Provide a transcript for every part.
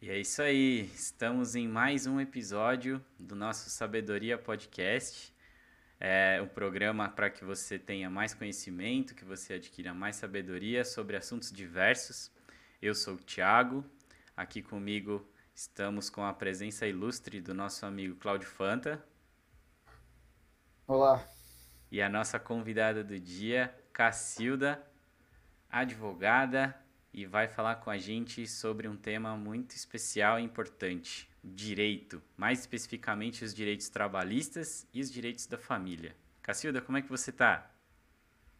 E é isso aí, estamos em mais um episódio do nosso Sabedoria Podcast. É um programa para que você tenha mais conhecimento, que você adquira mais sabedoria sobre assuntos diversos. Eu sou o Thiago, aqui comigo estamos com a presença ilustre do nosso amigo Cláudio Fanta. Olá. E a nossa convidada do dia, Cacilda, advogada, e vai falar com a gente sobre um tema muito especial e importante: direito, mais especificamente os direitos trabalhistas e os direitos da família. Cacilda, como é que você está?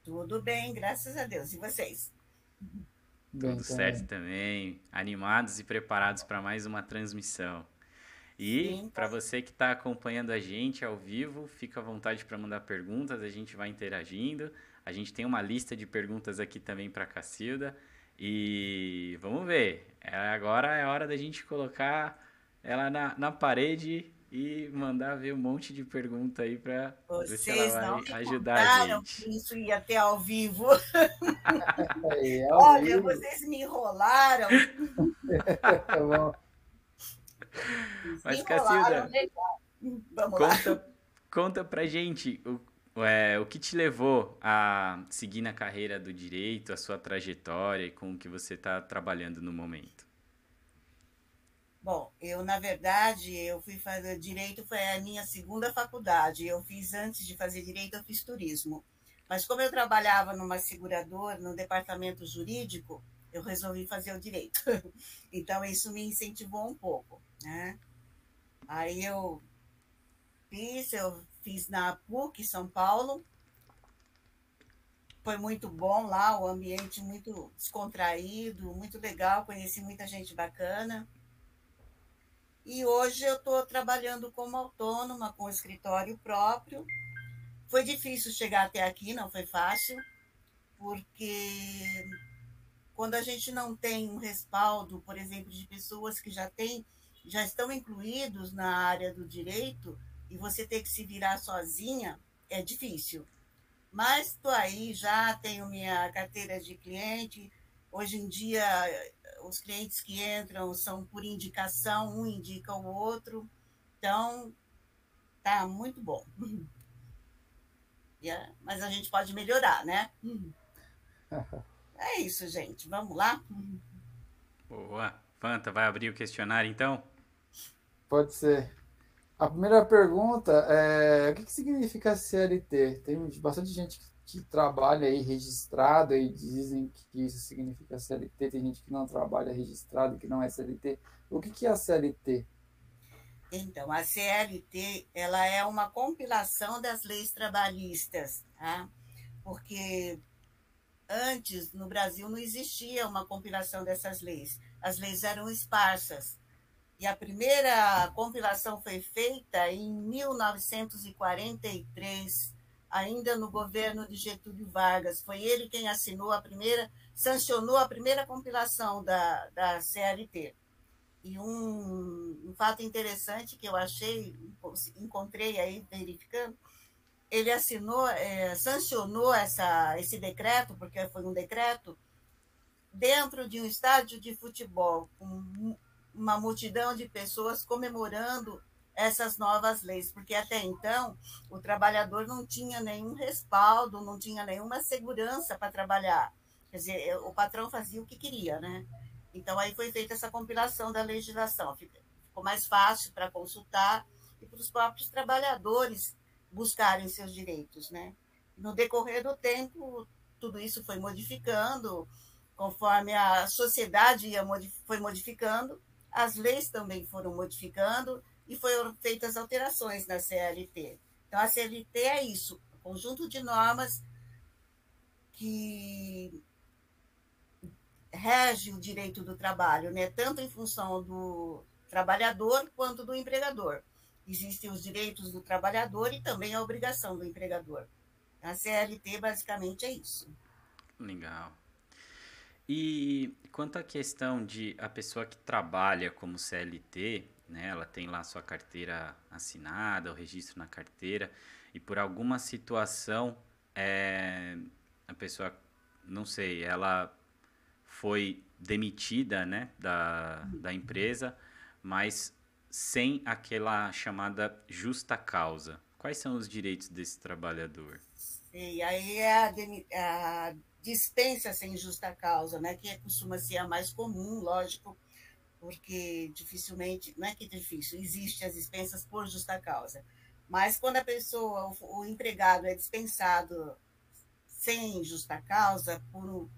Tudo bem, graças a Deus. E vocês? Bem, Tudo certo também. Animados e preparados para mais uma transmissão. E para você que está acompanhando a gente ao vivo, fica à vontade para mandar perguntas, a gente vai interagindo. A gente tem uma lista de perguntas aqui também para a Cacilda. E vamos ver. É, agora é hora da gente colocar ela na, na parede e mandar ver um monte de pergunta aí para ver se ela vai ajudar a gente. Isso ia até ao vivo. É, ao Olha, vivo. vocês me enrolaram. Mas, Cacilda, conta, conta pra gente o é, o que te levou a seguir na carreira do direito, a sua trajetória e com o que você está trabalhando no momento? Bom, eu, na verdade, eu fui fazer direito, foi a minha segunda faculdade. Eu fiz, antes de fazer direito, eu fiz turismo. Mas como eu trabalhava numa seguradora, no departamento jurídico, eu resolvi fazer o direito. Então, isso me incentivou um pouco, né? Aí eu fiz, eu fiz na PUC, São Paulo. Foi muito bom lá, o ambiente muito descontraído, muito legal, conheci muita gente bacana. E hoje eu estou trabalhando como autônoma, com escritório próprio. Foi difícil chegar até aqui, não foi fácil, porque quando a gente não tem um respaldo, por exemplo, de pessoas que já têm, já estão incluídos na área do direito, e você ter que se virar sozinha é difícil. Mas estou aí, já tenho minha carteira de cliente. Hoje em dia, os clientes que entram são por indicação, um indica o outro. Então, tá muito bom. Yeah, mas a gente pode melhorar, né? É isso, gente. Vamos lá? Boa. Fanta, vai abrir o questionário então? Pode ser. A primeira pergunta é o que, que significa CLT? Tem bastante gente que, trabalha aí registrado e dizem que isso significa CLT. Tem gente que não trabalha registrado que não é CLT. O que, que é a CLT? Então, a CLT ela é uma compilação das leis trabalhistas, tá? Porque antes no Brasil não existia uma compilação dessas leis. As leis eram esparsas. E a primeira compilação foi feita em 1943, ainda no governo de Getúlio Vargas. Foi ele quem assinou a primeira, sancionou a primeira compilação da, da CLT. E um, um fato interessante que eu achei, encontrei aí verificando, ele assinou, é, sancionou essa, esse decreto, porque foi um decreto, dentro de um estádio de futebol, com uma multidão de pessoas comemorando essas novas leis, porque até então o trabalhador não tinha nenhum respaldo, não tinha nenhuma segurança para trabalhar. Quer dizer, o patrão fazia o que queria, né? Então aí foi feita essa compilação da legislação, ficou mais fácil para consultar e para os próprios trabalhadores buscarem seus direitos, né? No decorrer do tempo, tudo isso foi modificando, conforme a sociedade ia foi modificando, as leis também foram modificando e foram feitas alterações na CLT. Então, a CLT é isso, conjunto de normas que rege o direito do trabalho, né? tanto em função do trabalhador quanto do empregador. Existem os direitos do trabalhador e também a obrigação do empregador. A CLT basicamente é isso. Legal. E quanto à questão de a pessoa que trabalha como CLT, né, ela tem lá sua carteira assinada, o registro na carteira, e por alguma situação é, a pessoa, não sei, ela foi demitida né, da, da empresa, mas sem aquela chamada justa causa. Quais são os direitos desse trabalhador? E aí é a, a dispensa sem justa causa, né, que costuma ser a mais comum, lógico, porque dificilmente, não é que é difícil, existe as dispensas por justa causa. Mas quando a pessoa, o, o empregado é dispensado sem justa causa, por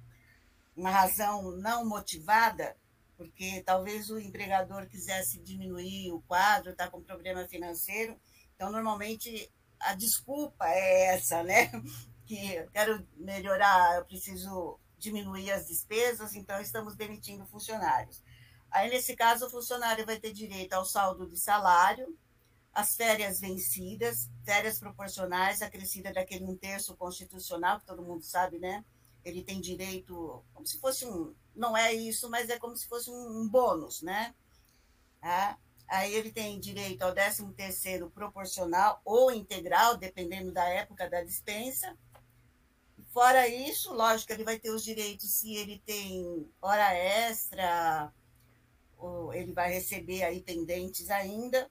uma razão não motivada, porque talvez o empregador quisesse diminuir o quadro, está com problema financeiro, então normalmente a desculpa é essa, né? Que quero melhorar, eu preciso diminuir as despesas, então estamos demitindo funcionários. Aí, nesse caso, o funcionário vai ter direito ao saldo de salário, as férias vencidas, férias proporcionais, acrescida daquele um terço constitucional, que todo mundo sabe, né? Ele tem direito, como se fosse um. Não é isso, mas é como se fosse um, um bônus, né? Tá? Aí ele tem direito ao 13 terceiro proporcional ou integral, dependendo da época da dispensa. Fora isso, lógico, ele vai ter os direitos se ele tem hora extra, ele vai receber aí pendentes ainda.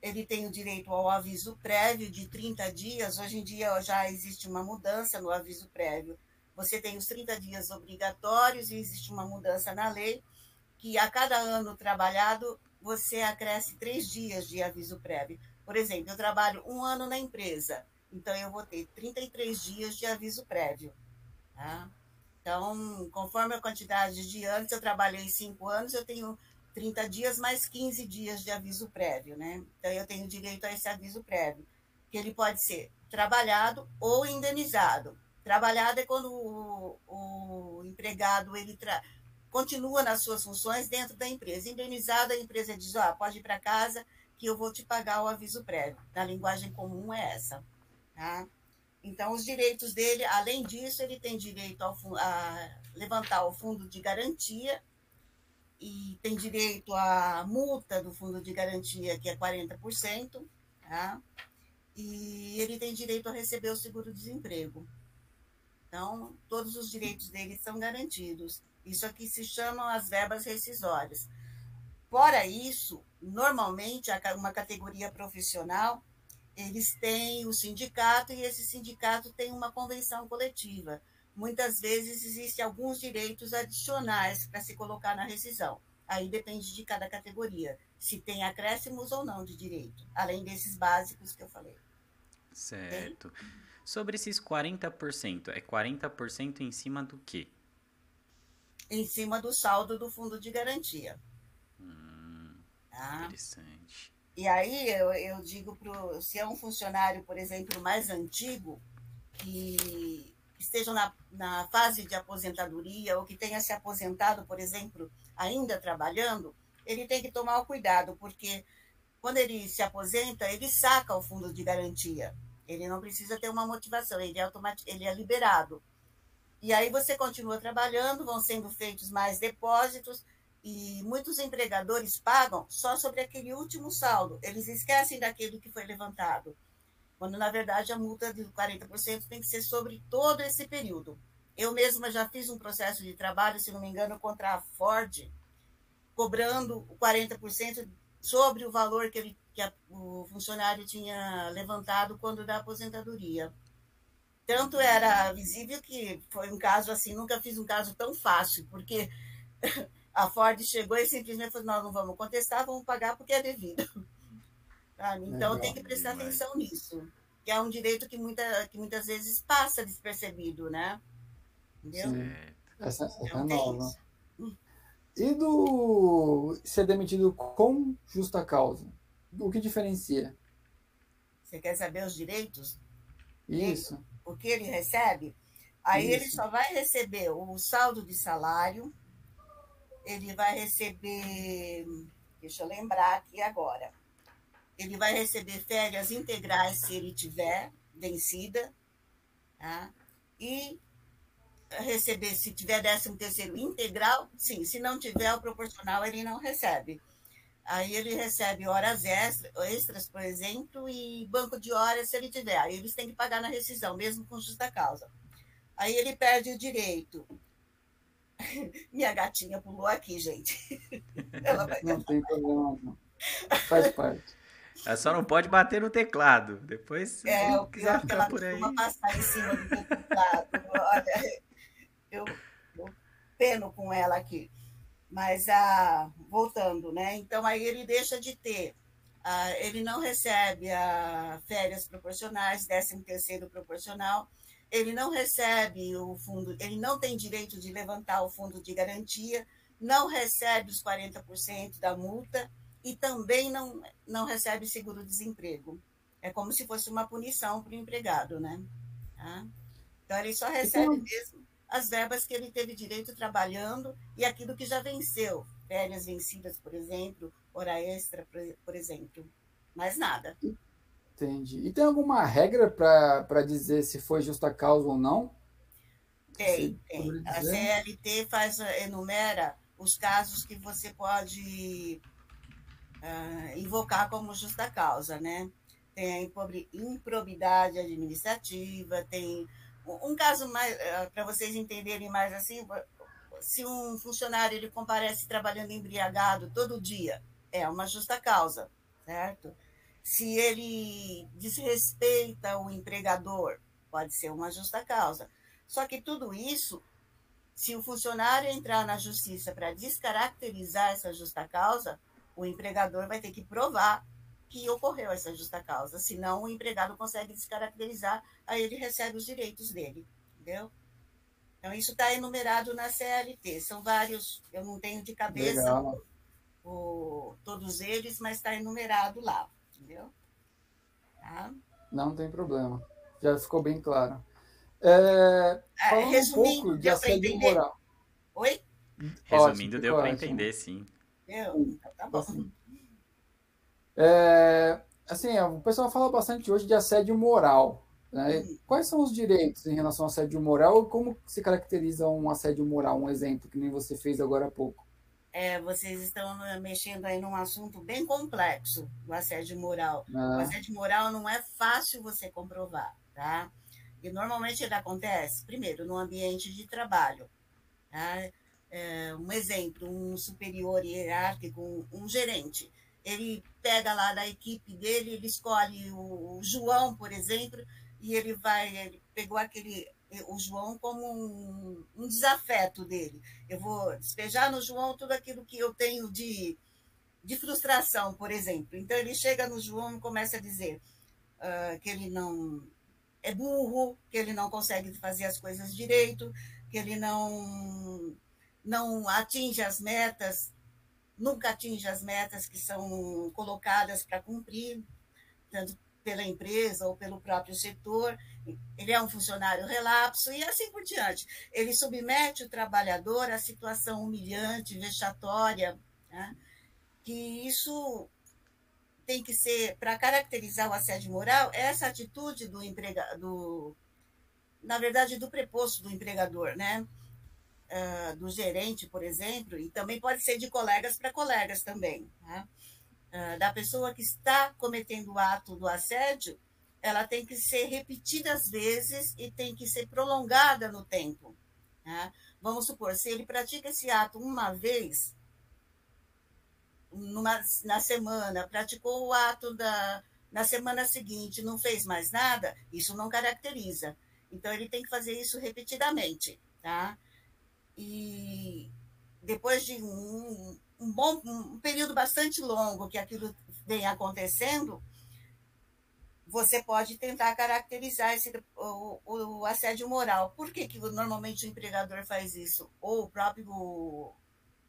Ele tem o direito ao aviso prévio de 30 dias. Hoje em dia já existe uma mudança no aviso prévio. Você tem os 30 dias obrigatórios e existe uma mudança na lei que a cada ano trabalhado você acresce três dias de aviso prévio. Por exemplo, eu trabalho um ano na empresa, então eu vou ter 33 dias de aviso prévio. Tá? Então, conforme a quantidade de anos, eu trabalhei cinco anos, eu tenho 30 dias mais 15 dias de aviso prévio, né? Então, eu tenho direito a esse aviso prévio, que ele pode ser trabalhado ou indenizado. Trabalhado é quando o, o empregado ele tra... continua nas suas funções dentro da empresa. Indenizado, a empresa diz, ó, oh, pode ir para casa que eu vou te pagar o aviso prévio. Na linguagem comum é essa, tá? Então, os direitos dele, além disso, ele tem direito ao, a levantar o fundo de garantia e tem direito à multa do fundo de garantia, que é 40%, tá? e ele tem direito a receber o seguro-desemprego. Então, todos os direitos dele são garantidos. Isso aqui se chamam as verbas rescisórias. Fora isso, normalmente, uma categoria profissional eles têm o sindicato e esse sindicato tem uma convenção coletiva. Muitas vezes existem alguns direitos adicionais para se colocar na rescisão. Aí depende de cada categoria, se tem acréscimos ou não de direito, além desses básicos que eu falei. Certo. Okay? Sobre esses 40%, é 40% em cima do quê? Em cima do saldo do fundo de garantia. Hum, tá? Interessante. E aí eu, eu digo para se é um funcionário, por exemplo, mais antigo, que esteja na, na fase de aposentadoria ou que tenha se aposentado, por exemplo, ainda trabalhando, ele tem que tomar o cuidado, porque quando ele se aposenta, ele saca o fundo de garantia. Ele não precisa ter uma motivação, ele é, ele é liberado. E aí você continua trabalhando, vão sendo feitos mais depósitos, e muitos empregadores pagam só sobre aquele último saldo. Eles esquecem daquilo que foi levantado. Quando, na verdade, a multa de 40% tem que ser sobre todo esse período. Eu mesma já fiz um processo de trabalho, se não me engano, contra a Ford, cobrando 40% sobre o valor que, ele, que a, o funcionário tinha levantado quando da aposentadoria. Tanto era visível que foi um caso assim, nunca fiz um caso tão fácil, porque A Ford chegou e simplesmente falou: nós não vamos contestar, vamos pagar porque é devido. Tá? Então, tem que prestar atenção nisso, que é um direito que, muita, que muitas vezes passa despercebido, né? Entendeu? Essa, essa então, é nova. E do ser demitido com justa causa? O que diferencia? Você quer saber os direitos? Isso. O que ele recebe? Aí Isso. ele só vai receber o saldo de salário, ele vai receber, deixa eu lembrar aqui agora, ele vai receber férias integrais se ele tiver vencida, tá? e receber, se tiver 13 terceiro integral, sim, se não tiver o proporcional, ele não recebe. Aí ele recebe horas extras, extras, por exemplo, e banco de horas se ele tiver. Aí eles têm que pagar na rescisão, mesmo com justa causa. Aí ele perde o direito Minha gatinha pulou aqui, gente. Vai... Não tem problema, não. Faz parte. Ela só não pode bater no teclado. Depois, é, o pior que ela por aí. passar em cima do teclado. Olha, eu, eu peno com ela aqui. Mas, ah, voltando, né? Então, aí ele deixa de ter, ah, ele não recebe a férias proporcionais, 13 terceiro proporcional, ele não recebe o fundo, ele não tem direito de levantar o fundo de garantia, não recebe os 40% da multa e também não, não recebe seguro-desemprego. É como se fosse uma punição para o empregado, né? Tá? Então, ele só recebe então... mesmo as verbas que ele teve direito trabalhando e aquilo que já venceu, férias vencidas, por exemplo, hora extra, por exemplo. Mais nada. Entendi. E tem alguma regra para dizer se foi justa causa ou não? Tem, tem. A CLT faz, enumera os casos que você pode uh, invocar como justa causa, né? Tem a improbidade administrativa, tem um caso mais uh, para vocês entenderem mais assim, se um funcionário ele comparece trabalhando embriagado todo dia, é uma justa causa, certo? Se ele desrespeita o empregador, pode ser uma justa causa. Só que tudo isso, se o funcionário entrar na justiça para descaracterizar essa justa causa, o empregador vai ter que provar que ocorreu essa justa causa, senão o empregado consegue descaracterizar, aí ele recebe os direitos dele, entendeu? Então, isso está enumerado na CLT. São vários, eu não tenho de cabeça o, todos eles, mas está enumerado lá entendeu? Tá? Não tem problema. Já ficou bem claro. É, é, resumindo, um pouco de assédio moral. Oi? Resumindo, deu para entender, sim. Deu? Então tá bom. Assim, é, assim, o pessoal fala bastante hoje de assédio moral. Né? Hum. Quais são os direitos em relação ao assédio moral e como se caracteriza um assédio moral? Um exemplo que nem você fez agora há pouco é, vocês estão mexendo aí num assunto bem complexo do assédio moral. Ah. O assédio moral não é fácil você comprovar, tá? E normalmente ele acontece, primeiro, no ambiente de trabalho. Tá? É, um exemplo, um superior hierárquico, um, um, gerente. Ele pega lá da equipe dele, ele escolhe o, o João, por exemplo, e ele vai, ele pegou aquele o João como um, um, desafeto dele. Eu vou despejar no João tudo aquilo que eu tenho de, de frustração, por exemplo. Então ele chega no João e começa a dizer uh, que ele não é burro, que ele não consegue fazer as coisas direito, que ele não não atinge as metas, nunca atinge as metas que são colocadas para cumprir, tanto pela empresa ou pelo próprio setor, ele é um funcionário relapso e assim por diante. Ele submete o trabalhador à situação humilhante, vexatória, né? que isso tem que ser, para caracterizar o assédio moral, essa atitude do empregador, na verdade, do preposto do empregador, né? Uh, do gerente, por exemplo, e também pode ser de colegas para colegas também. Né? Ah, da pessoa que está cometendo o ato do assédio, ela tem que ser repetida às vezes e tem que ser prolongada no tempo. Né? Vamos supor, se ele pratica esse ato uma vez numa, na semana, praticou o ato da, na semana seguinte, não fez mais nada, isso não caracteriza. Então, ele tem que fazer isso repetidamente. Tá? E depois de um, um bom um período bastante longo que aquilo vem acontecendo, você pode tentar caracterizar esse, o, o, assédio moral. Por que, que normalmente o empregador faz isso? Ou o próprio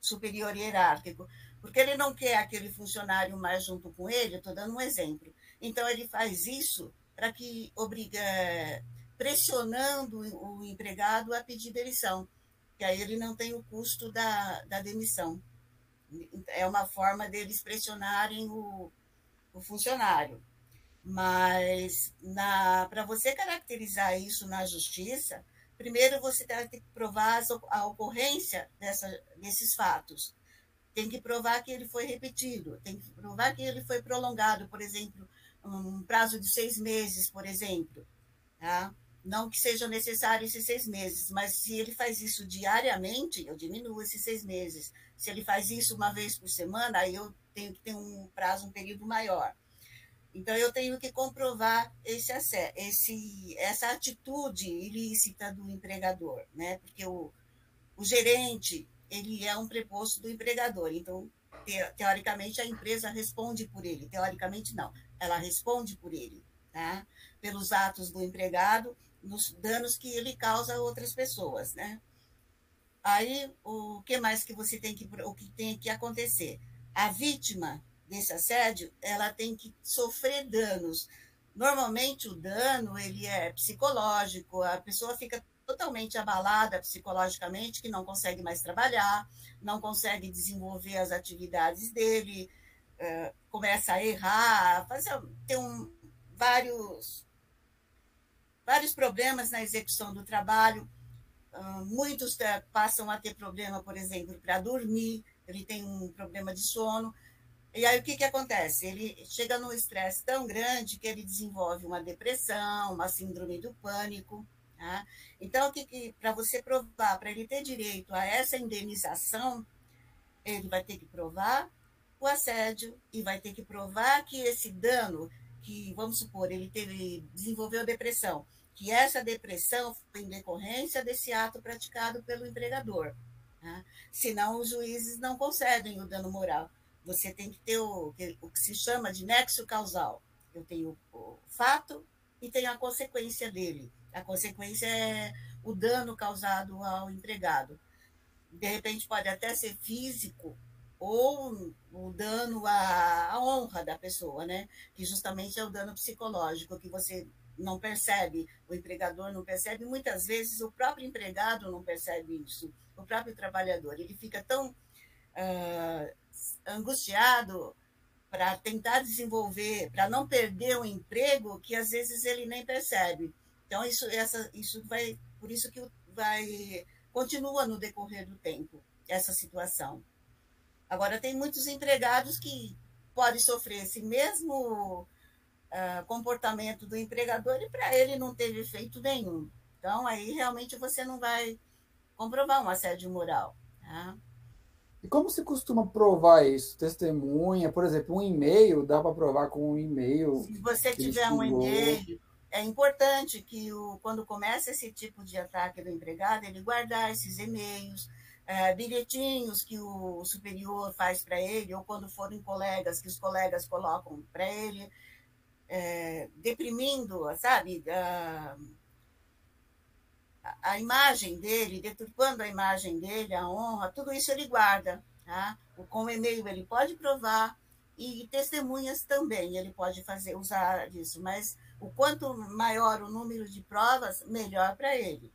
superior hierárquico? Porque ele não quer aquele funcionário mais junto com ele, estou dando um exemplo. Então, ele faz isso para que obriga, pressionando o empregado a pedir demissão, que aí ele não tem o custo da, da demissão é uma forma deles pressionarem o, o funcionário. Mas para você caracterizar isso na justiça, primeiro você tem que provar a ocorrência dessa, desses fatos. Tem que provar que ele foi repetido, tem que provar que ele foi prolongado, por exemplo, um prazo de seis meses, por exemplo. Tá? Não que seja necessário esses seis meses, mas se ele faz isso diariamente, eu diminuo esses seis meses. Se ele faz isso uma vez por semana, aí eu tenho que ter um prazo, um período maior. Então, eu tenho que comprovar esse, esse, essa atitude ilícita do empregador, né? porque o, o gerente ele é um preposto do empregador. Então, teoricamente, a empresa responde por ele. Teoricamente, não. Ela responde por ele, tá? pelos atos do empregado, nos danos que ele causa a outras pessoas. Né? Aí, o que mais que você tem que, o que tem que acontecer? A vítima desse assédio, ela tem que sofrer danos. Normalmente, o dano ele é psicológico, a pessoa fica totalmente abalada psicologicamente, que não consegue mais trabalhar, não consegue desenvolver as atividades dele, é, começa a errar, fazer, tem um, vários, vários problemas na execução do trabalho. Ah, muitos passam a ter problema, por exemplo, para dormir, ele tem um problema de sono. E aí o que, que acontece? Ele chega num estresse tão grande que ele desenvolve uma depressão, uma síndrome do pânico. Tá? Então, que, que para você provar, para ele ter direito a essa indenização, ele vai ter que provar o assédio e vai ter que provar que esse dano, que vamos supor, ele teve, desenvolveu depressão, que essa depressão foi em decorrência desse ato praticado pelo empregador. Tá? Senão, os juízes não concedem o dano moral. Você tem que ter o, o que se chama de nexo causal. Eu tenho o fato e tenho a consequência dele. A consequência é o dano causado ao empregado. De repente, pode até ser físico ou o dano à, honra da pessoa, né? Que justamente é o dano psicológico, que você não percebe, o empregador não percebe, muitas vezes o próprio empregado não percebe isso, o próprio trabalhador. Ele fica tão uh, angustiado para tentar desenvolver, para não perder o emprego, que às vezes ele nem percebe. Então, isso, essa, isso vai, por isso que vai, continua no decorrer do tempo, essa situação. Agora, tem muitos empregados que podem sofrer esse mesmo uh, comportamento do empregador e para ele não teve efeito nenhum. Então, aí realmente você não vai comprovar um assédio moral. Tá? E como se costuma provar isso? Testemunha, por exemplo, um e-mail, dá para provar com um e-mail? Se você tiver um e-mail, é importante que o, quando começa esse tipo de ataque do empregado, ele guardar esses e-mails, é, bilhetinhos que o superior faz para ele, ou quando forem colegas, que os colegas colocam para ele, é, deprimindo, sabe, a, a imagem dele, deturpando a imagem dele, a honra, tudo isso ele guarda. Tá? Com o e-mail ele pode provar, e testemunhas também ele pode fazer usar disso, mas o quanto maior o número de provas, melhor para ele.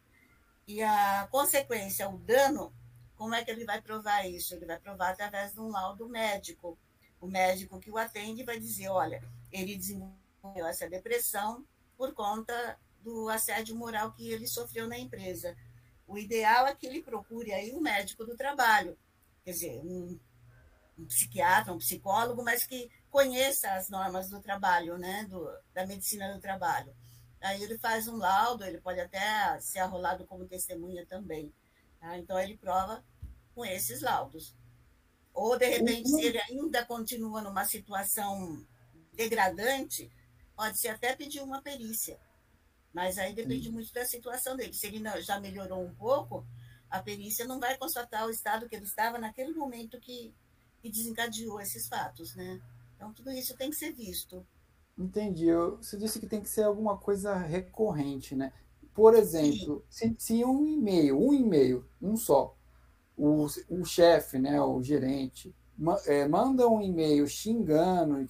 E a consequência, o dano, como é que ele vai provar isso? Ele vai provar através de um laudo médico. O médico que o atende vai dizer: olha, ele desenvolveu essa depressão por conta do assédio moral que ele sofreu na empresa. O ideal é que ele procure aí um médico do trabalho, quer dizer, um, um psiquiatra, um psicólogo, mas que conheça as normas do trabalho, né, do, da medicina do trabalho. Aí ele faz um laudo, ele pode até ser arrolado como testemunha também. Tá? Então ele prova com esses laudos. Ou, de repente, se ele ainda continua numa situação degradante, pode ser até pedir uma perícia. Mas aí depende muito da situação dele. Se ele já melhorou um pouco, a perícia não vai constatar o estado que ele estava naquele momento que, que desencadeou esses fatos, né? Então, tudo isso tem que ser visto. Entendi. Você disse que tem que ser alguma coisa recorrente, né? Por exemplo, se, se, um e-mail, um e-mail, um só, o, o chefe, né, o gerente, ma, é, manda um e-mail xingando,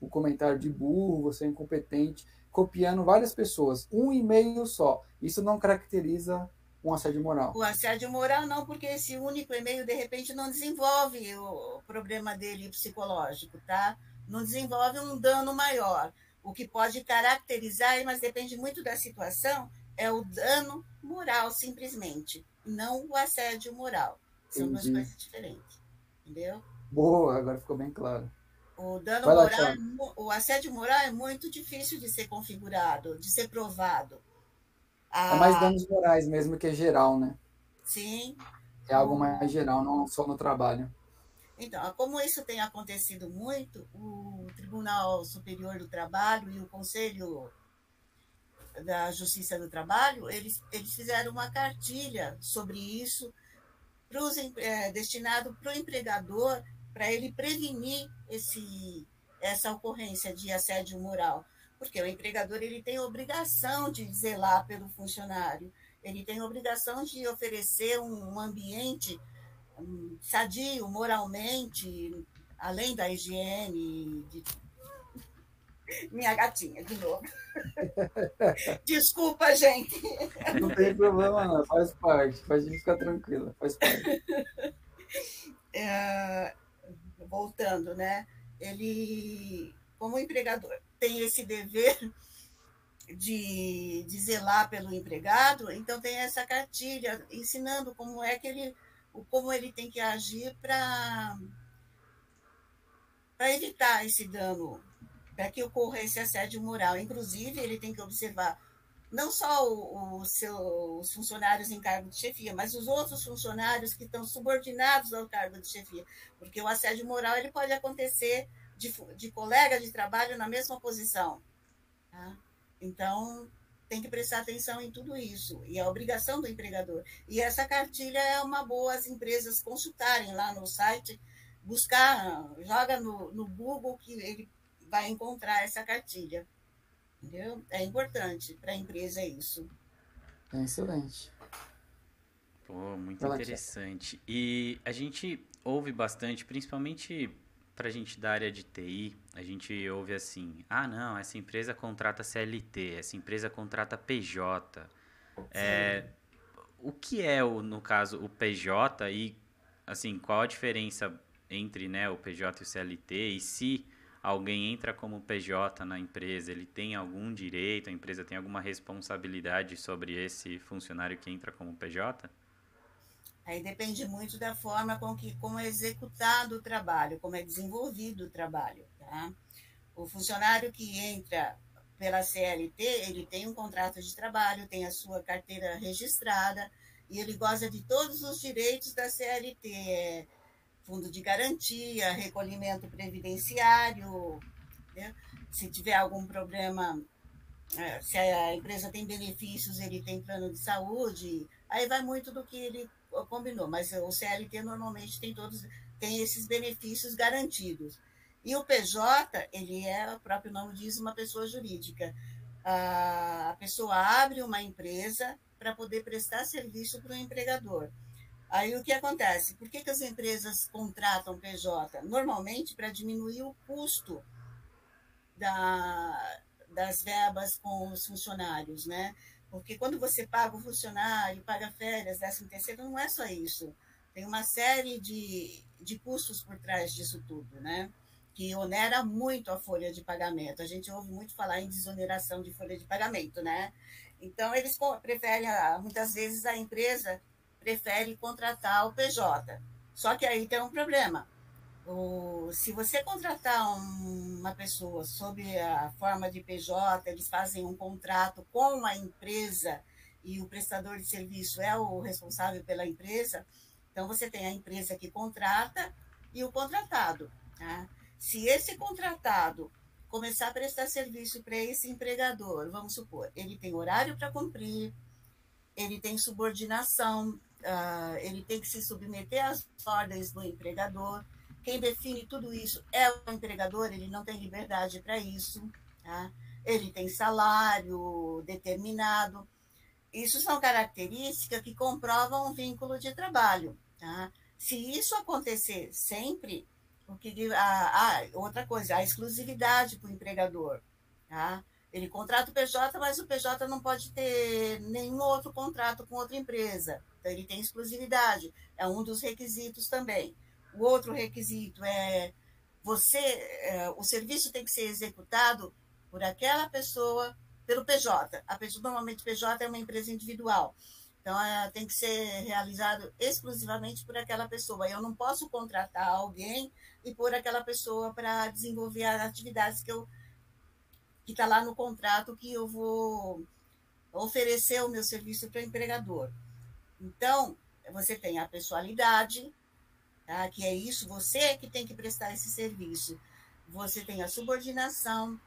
o comentário de burro, você é incompetente, copiando várias pessoas, um e-mail só. Isso não caracteriza um assédio moral. O assédio moral não, porque esse único e-mail, de repente, não desenvolve o problema dele psicológico, tá? Não desenvolve um dano maior. O que pode caracterizar, mas depende muito da situação, é o dano moral, simplesmente, não o assédio moral. São Entendi. duas coisas diferentes. Entendeu? Boa, agora ficou bem claro. O dano Vai moral, lá, o assédio moral é muito difícil de ser configurado, de ser provado. A... É mais danos morais mesmo que é geral, né? Sim. É algo mais geral, não só no trabalho. Então, como isso tem acontecido muito, o Tribunal Superior do Trabalho e o Conselho da Justiça do Trabalho, eles, eles fizeram uma cartilha sobre isso, pros, é, destinado para o empregador, para ele prevenir esse, essa ocorrência de assédio moral. Porque o empregador ele tem obrigação de zelar pelo funcionário, ele tem obrigação de oferecer um ambiente sadio moralmente, além da higiene. De... Minha gatinha, de novo. Desculpa, gente. Não tem problema, não. Faz parte. Pode ficar tranquila. Faz parte. É, voltando, né? Ele, como empregador, tem esse dever de, de zelar pelo empregado, então tem essa cartilha ensinando como é que ele como ele tem que agir para para evitar esse dano, para que ocorra esse assédio moral. Inclusive, ele tem que observar não só o, o seu, os funcionários em cargo de chefia, mas os outros funcionários que estão subordinados ao cargo de chefia, porque o assédio moral ele pode acontecer de, de colega de trabalho na mesma posição. Tá? Então, tem que prestar atenção em tudo isso, e a obrigação do empregador. E essa cartilha é uma boa as empresas consultarem lá no site, buscar, joga no, no Google que ele vai encontrar essa cartilha. Entendeu? É importante para a empresa isso. É excelente. Pô, muito interessante. E a gente ouve bastante, principalmente para a gente da área de TI, a gente ouve assim: ah, não, essa empresa contrata CLT, essa empresa contrata PJ. É, o que é, o, no caso, o PJ e, assim, qual a diferença entre né, o PJ e o CLT? E se alguém entra como PJ na empresa, ele tem algum direito, a empresa tem alguma responsabilidade sobre esse funcionário que entra como PJ? Aí depende muito da forma com que como é executado o trabalho, como é desenvolvido o trabalho. Tá? O funcionário que entra pela CLT, ele tem um contrato de trabalho, tem a sua carteira registrada e ele goza de todos os direitos da CLT, é, fundo de garantia, recolhimento previdenciário, né? se tiver algum problema, é, se a empresa tem benefícios, ele tem plano de saúde, aí vai muito do que ele combinou, mas o CLT normalmente tem todos tem esses benefícios garantidos. E o PJ, ele é, o próprio nome diz, uma pessoa jurídica. A pessoa abre uma empresa para poder prestar serviço para o empregador. Aí o que acontece? Por que, que as empresas contratam PJ? Normalmente para diminuir o custo da, das verbas com os funcionários, né? Porque quando você paga o funcionário, paga férias, décimo terceiro, não é só isso. Tem uma série de, de custos por trás disso tudo, né? Que onera muito a folha de pagamento. A gente ouve muito falar em desoneração de folha de pagamento, né? Então, eles preferem, muitas vezes, a empresa prefere contratar o PJ. Só que aí tem um problema o, se você contratar um, uma pessoa sob a forma de PJ, eles fazem um contrato com a empresa e o prestador de serviço é o responsável pela empresa, então você tem a empresa que contrata e o contratado. Tá? Se esse contratado começar a prestar serviço para esse empregador, vamos supor, ele tem horário para cumprir, ele tem subordinação, uh, ele tem que se submeter às ordens do empregador, quem define tudo isso é o empregador, ele não tem liberdade para isso. Tá? Ele tem salário determinado. Isso são características que comprovam um vínculo de trabalho. Tá? Se isso acontecer sempre, o que, ah, outra coisa, a exclusividade para o empregador. Tá? Ele contrata o PJ, mas o PJ não pode ter nenhum outro contrato com outra empresa. Então, ele tem exclusividade. É um dos requisitos também. O outro requisito é você, é, o serviço tem que ser executado por aquela pessoa, pelo PJ. A pessoa, normalmente, PJ é uma empresa individual. Então, é, tem que ser realizado exclusivamente por aquela pessoa. Eu não posso contratar alguém e pôr aquela pessoa para desenvolver as atividades que eu que está lá no contrato que eu vou oferecer o meu serviço para o empregador. Então, você tem a pessoalidade, tá? que é isso, você que tem que prestar esse serviço. Você tem a subordinação,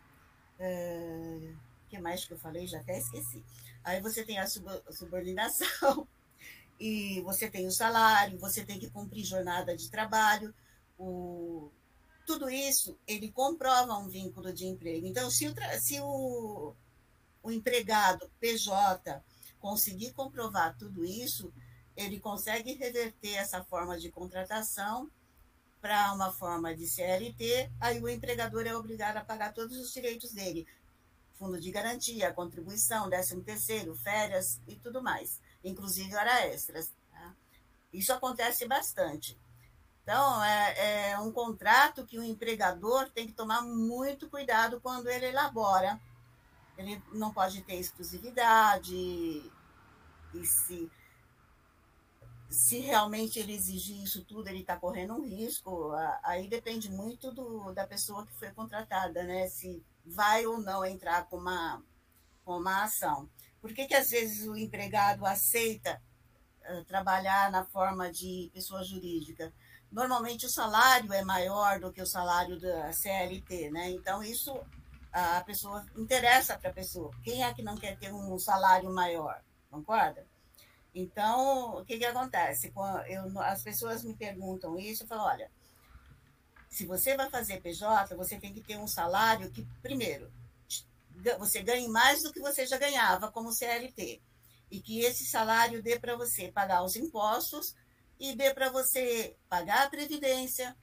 é... que mais que eu falei? Já até esqueci. Aí você tem a subordinação, e você tem o salário, você tem que cumprir jornada de trabalho, o... tudo isso ele comprova um vínculo de emprego. Então, se o, se o, o empregado PJ conseguir comprovar tudo isso, ele consegue reverter essa forma de contratação para uma forma de CLT, aí o empregador é obrigado a pagar todos os direitos dele, fundo de garantia, contribuição, décimo terceiro, férias e tudo mais, inclusive hora extras. Tá? Isso acontece bastante. Então, é, é um contrato que o empregador tem que tomar muito cuidado quando ele elabora. Ele não pode ter exclusividade, e se se realmente ele exigir isso tudo, ele está correndo um risco. Aí depende muito do, da pessoa que foi contratada, né? Se vai ou não entrar com uma, com uma ação. Por que, que às vezes o empregado aceita uh, trabalhar na forma de pessoa jurídica? Normalmente o salário é maior do que o salário da CLT, né? Então isso a pessoa interessa para a pessoa. Quem é que não quer ter um salário maior? Concorda? Então, o que, que acontece? Eu, as pessoas me perguntam isso, eu falo, olha, se você vai fazer PJ, você tem que ter um salário que, primeiro, você ganhe mais do que você já ganhava como CLT. E que esse salário dê para você pagar os impostos e dê para você pagar a previdência,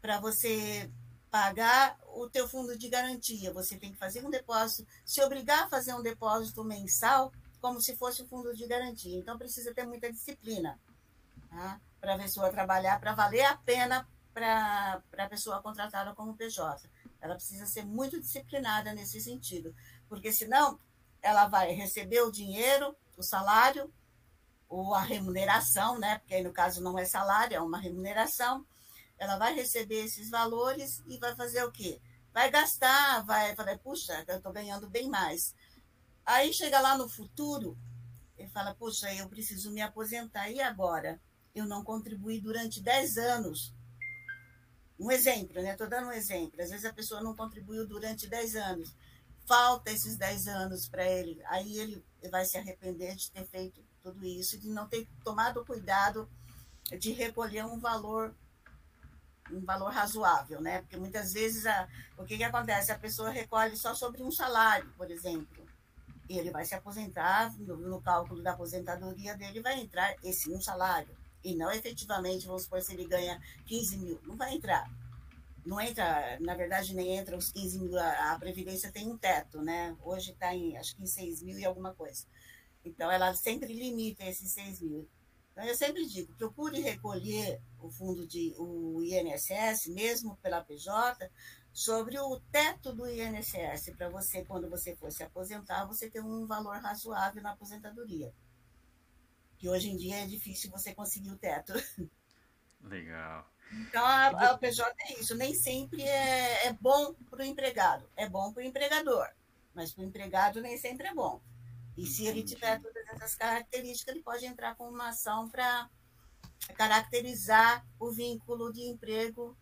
para você pagar o teu fundo de garantia. Você tem que fazer um depósito, se obrigar a fazer um depósito mensal como se fosse o fundo de garantia. Então, precisa ter muita disciplina tá? para a pessoa trabalhar, para valer a pena para a pessoa contratada como PJ. Ela precisa ser muito disciplinada nesse sentido, porque senão ela vai receber o dinheiro, o salário, ou a remuneração, né? porque aí no caso não é salário, é uma remuneração. Ela vai receber esses valores e vai fazer o quê? Vai gastar, vai falar, puxa, eu estou ganhando bem mais. Aí chega lá no futuro, ele fala, poxa, eu preciso me aposentar. E agora? Eu não contribuí durante 10 anos. Um exemplo, né? Estou dando um exemplo. Às vezes a pessoa não contribuiu durante 10 anos. Falta esses 10 anos para ele. Aí ele vai se arrepender de ter feito tudo isso, de não ter tomado cuidado de recolher um valor um valor razoável, né? Porque muitas vezes a, o que, que acontece? A pessoa recolhe só sobre um salário, por exemplo ele vai se aposentar, no, no, cálculo da aposentadoria dele vai entrar esse um salário. E não efetivamente, vamos supor, se ele ganha 15 mil, não vai entrar. Não entra, na verdade, nem entra os 15 mil, a, a Previdência tem um teto, né? Hoje está em, acho que em 6 mil e alguma coisa. Então, ela sempre limita esses 6 mil. Então, eu sempre digo, procure recolher o fundo de o INSS, mesmo pela PJ, sobre o teto do INSS, para você, quando você for se aposentar, você ter um valor razoável na aposentadoria. Que hoje em dia é difícil você conseguir o teto. Legal. Então, a, a PJ é isso. Nem sempre é, é bom para o empregado. É bom para o empregador. Mas para o empregado nem sempre é bom. E se ele tiver todas essas características, ele pode entrar com uma ação para caracterizar o vínculo de emprego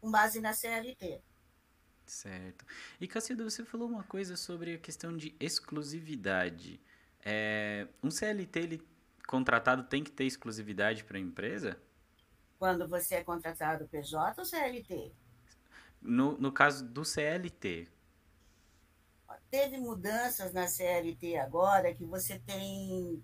com base na CLT. Certo. E Cacilda, você falou uma coisa sobre a questão de exclusividade. É, um CLT ele, contratado tem que ter exclusividade para a empresa? Quando você é contratado PJ ou CLT? No, no caso do CLT, teve mudanças na CLT agora, que você tem,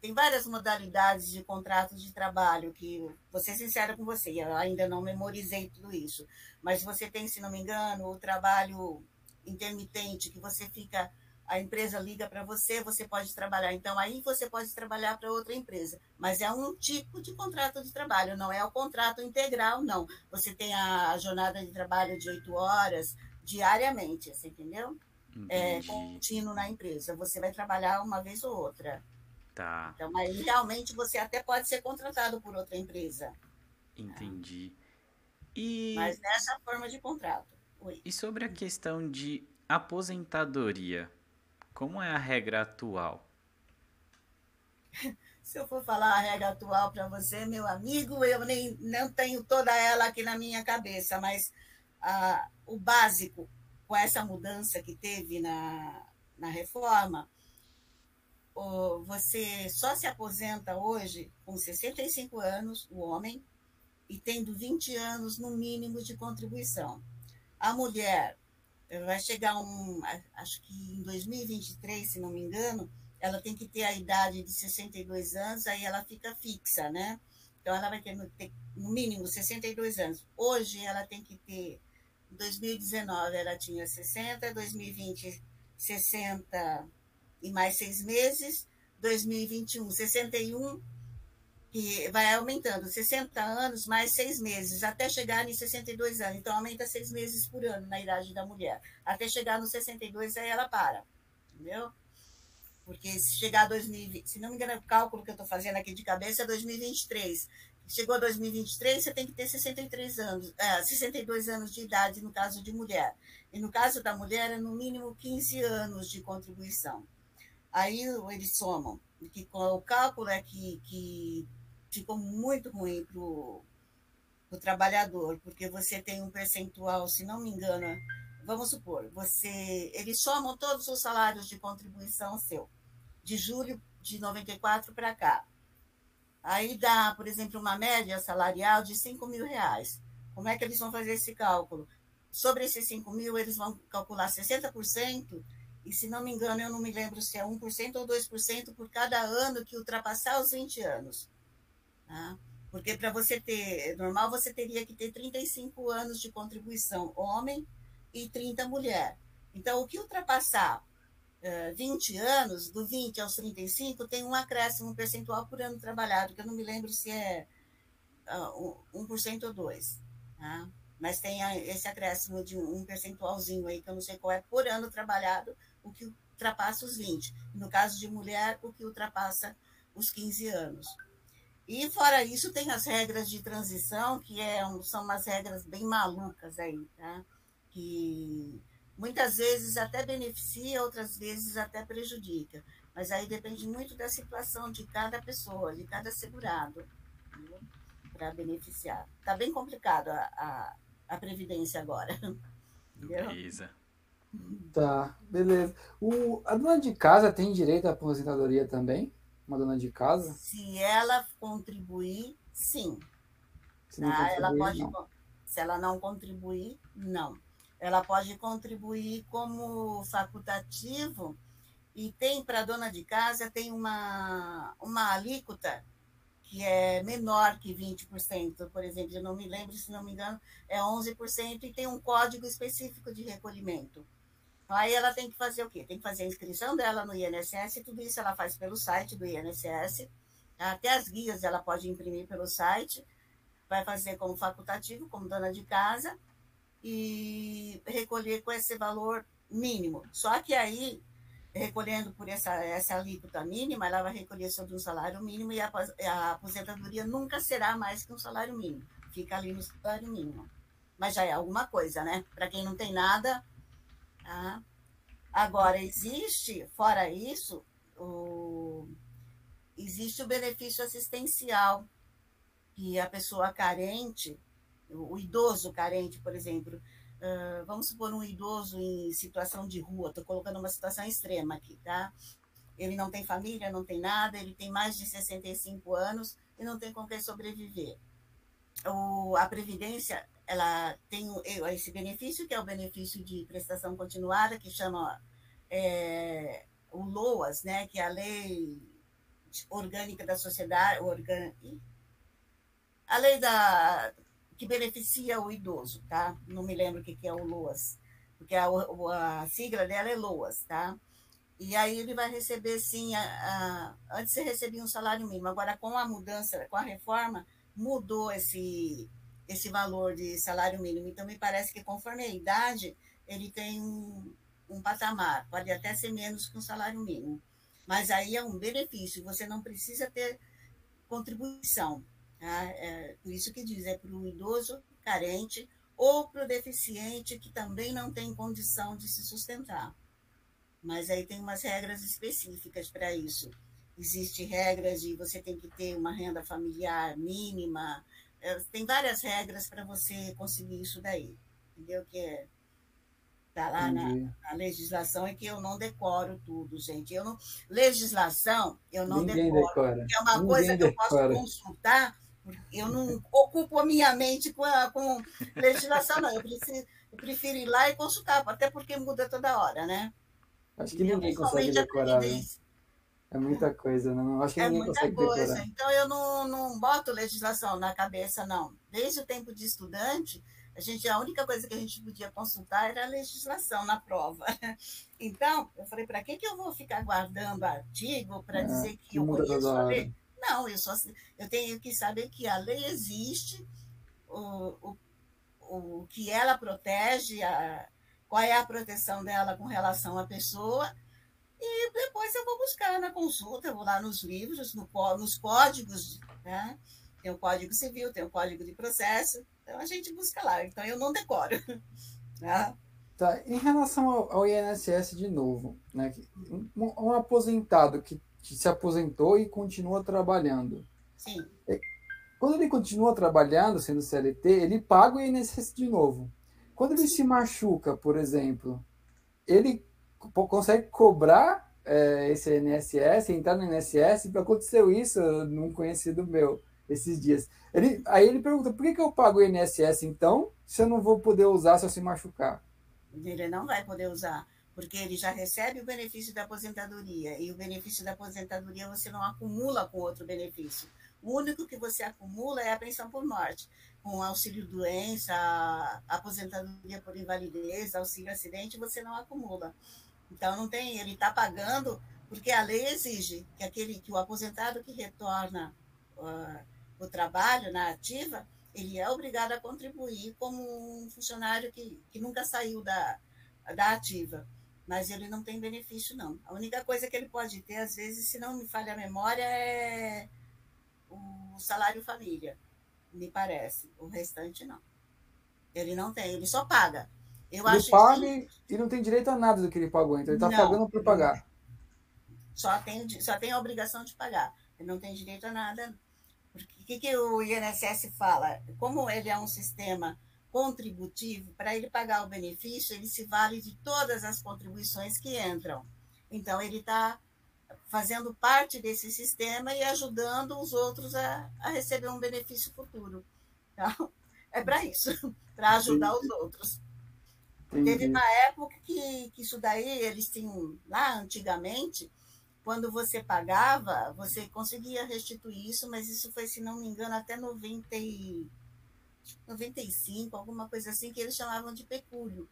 tem várias modalidades de contratos de trabalho, que, vou ser sincera com você, eu ainda não memorizei tudo isso, mas você tem, se não me engano, o trabalho intermitente, que você fica, a empresa liga para você, você pode trabalhar, então aí você pode trabalhar para outra empresa, mas é um tipo de contrato de trabalho, não é o contrato integral, não. Você tem a jornada de trabalho de oito horas diariamente, você entendeu? É, contínuo na empresa. Você vai trabalhar uma vez ou outra. Tá. Então, aí realmente você até pode ser contratado por outra empresa. Entendi. E... Mas nessa forma de contrato. Oi. E sobre a questão de aposentadoria? como é a regra atual? Se eu for falar a regra atual para você, meu amigo, eu nem não tenho toda ela aqui na minha cabeça, mas ah, o básico com essa mudança que teve na, na reforma, você só se aposenta hoje com 65 anos, o homem, e tendo 20 anos no mínimo de contribuição. A mulher vai chegar um, acho que em 2023, se não me engano, ela tem que ter a idade de 62 anos, aí ela fica fixa, né? Então ela vai ter no, ter no mínimo 62 anos. Hoje ela tem que ter, 2019 ela tinha 60, 2020 60 e mais seis meses, 2021 61 que vai aumentando 60 anos mais seis meses, até chegar em 62 anos. Então, aumenta seis meses por ano na idade da mulher. Até chegar nos 62, aí ela para. Entendeu? Porque se chegar a 2020, se não me engano, o cálculo que eu estou fazendo aqui de cabeça é 2023. Chegou a 2023, você tem que ter 63 anos, é, 62 anos de idade no caso de mulher. E no caso da mulher, é no mínimo 15 anos de contribuição. Aí eles somam. Que, o cálculo é que, que ficou muito ruim para o trabalhador, porque você tem um percentual, se não me engano, vamos supor, você eles somam todos os salários de contribuição seu, de julho de 94 para cá. Aí dá, por exemplo, uma média salarial de 5 mil reais. Como é que eles vão fazer esse cálculo? Sobre esses 5 mil, eles vão calcular 60%, e se não me engano, eu não me lembro se é 1% ou 2% por cada ano que ultrapassar os 20 anos. Tá? Porque para você ter, normal você teria que ter 35 anos de contribuição homem e 30 mulher. Então, o que ultrapassar uh, 20 anos, do 20 aos 35, tem um acréscimo percentual por ano trabalhado, que eu não me lembro se é uh, 1% ou 2%. Tá? Mas tem esse acréscimo de um percentualzinho aí, que eu não sei qual é, por ano trabalhado, o que ultrapassa os 20. No caso de mulher, o que ultrapassa os 15 anos. E fora isso, tem as regras de transição, que é, são umas regras bem malucas aí, tá? Que muitas vezes até beneficia, outras vezes até prejudica. Mas aí depende muito da situação de cada pessoa, de cada segurado, para beneficiar. Está bem complicado a, a, a, Previdência agora. Beleza. Tá, beleza. O, a dona de casa tem direito à aposentadoria também? uma dona de casa? Se ela contribuir, sim. Se, tá? ela pode, se ela não contribuir, não. Ela pode contribuir como facultativo e tem para dona de casa tem uma, uma alíquota que é menor que 20%, por exemplo, eu não me lembro, se não me engano, é 11% e tem um código específico de recolhimento. Aí ela tem que fazer o quê? Tem que fazer a inscrição dela no INSS, tudo isso ela faz pelo site do INSS. Até as guias ela pode imprimir pelo site, vai fazer como facultativo, como dona de casa, e recolher com esse valor mínimo. Só que aí, recolhendo por essa, essa alíquota mínima, ela vai recolher sobre um salário mínimo e a, a aposentadoria nunca será mais que um salário mínimo. Fica ali no salário mínimo. Mas já é alguma coisa, né? Para quem não tem nada, Tá? Agora, existe, fora isso, o, existe o benefício assistencial, que a pessoa carente, o idoso carente, por exemplo, uh, vamos supor um idoso em situação de rua, estou colocando uma situação extrema aqui, tá? Ele não tem família, não tem nada, ele tem mais de 65 anos e não tem com que sobreviver. O, a Previdência ela tem esse benefício, que é o benefício de prestação continuada, que chama é, o LOAS, né, que é a Lei Orgânica da Sociedade, organ... a lei da, que beneficia o idoso, tá? Não me lembro o que, que é o LOAS, porque a, a sigla dela é LOAS, tá? E aí ele vai receber, sim, a, a, antes você recebia um salário mínimo, agora com a mudança, com a reforma, mudou esse esse valor de salário mínimo. Então, me parece que conforme a idade, ele tem um, um patamar, pode até ser menos que um salário mínimo. Mas aí é um benefício, você não precisa ter contribuição. Tá? É, por isso que diz, é para o idoso carente ou para o deficiente que também não tem condição de se sustentar. Mas aí tem umas regras específicas para isso. Existem regras de você tem que ter uma renda familiar mínima, é, tem várias regras para você conseguir isso daí, entendeu? Que é Está lá na, na, legislação e que eu não decoro tudo, gente. Eu não, legislação, eu não Ninguém decoro. Decora. É uma Ninguém coisa que decora. eu posso consultar, eu não ocupo a minha mente com, a, com legislação, não. Eu prefiro, eu prefiro ir lá e consultar, até porque muda toda hora, né? Acho que ninguém consegue decorar. Né? É muita coisa, não? Acho que é ninguém consegue coisa. decorar. Então, eu não, não boto legislação na cabeça, não. Desde o tempo de estudante, a gente a única coisa que a gente podia consultar era a legislação na prova. Então, eu falei, para que, que eu vou ficar guardando artigo para É, dizer que eu conheço a lei? Não, eu, só, eu tenho que saber que a lei existe, o, o, o que ela protege, a, qual é a proteção dela com relação à pessoa, e depois eu vou buscar na consulta, eu vou lá nos livros, no, nos códigos, né? Tem o Código Civil, tem o Código de Processo, então a gente busca lá. Então eu não decoro. Né? Tá, em relação ao, ao INSS de novo, né? Um, um aposentado que, que se aposentou e continua trabalhando. Sim, Quando ele continua trabalhando, sendo CLT, ele paga o INSS de novo. Quando ele se machuca, por exemplo, ele co- consegue cobrar é, esse INSS, entrar no INSS. Aconteceu isso num conhecido meu esses dias. Ele, aí ele pergunta: por que, que eu pago o INSS então, se eu não vou poder usar se eu se machucar? ele não vai poder usar, porque ele já recebe o benefício da aposentadoria, e o benefício da aposentadoria você não acumula com outro benefício. O único que você acumula é a pensão por morte, com auxílio doença, aposentadoria por invalidez, auxílio acidente, você não acumula. Então não tem, ele está pagando porque a lei exige que aquele que o aposentado que retorna uh, o trabalho na ativa, ele é obrigado a contribuir como um funcionário que, que nunca saiu da, da ativa. Mas ele não tem benefício, não. A única coisa que ele pode ter, às vezes, se não me falha a memória, é o salário família, me parece. O restante, não. Ele não tem, ele só paga. Eu ele acho paga que e não tem direito a nada do que ele pagou, então ele está pagando por pagar. só tem, só tem a obrigação de pagar. Ele não tem direito a nada. Porque o que, que o INSS fala? Como ele é um sistema contributivo, para ele pagar o benefício, ele se vale de todas as contribuições que entram. Então, ele está fazendo parte desse sistema e ajudando os outros a, a receber um benefício futuro. Então, é para isso, para ajudar os outros. Teve Entendi. uma época que, que isso daí, eles tinham, lá antigamente, quando você pagava, você conseguia restituir isso, mas isso foi, se não me engano, até 90 e, 95, alguma coisa assim, que eles chamavam de pecúlio.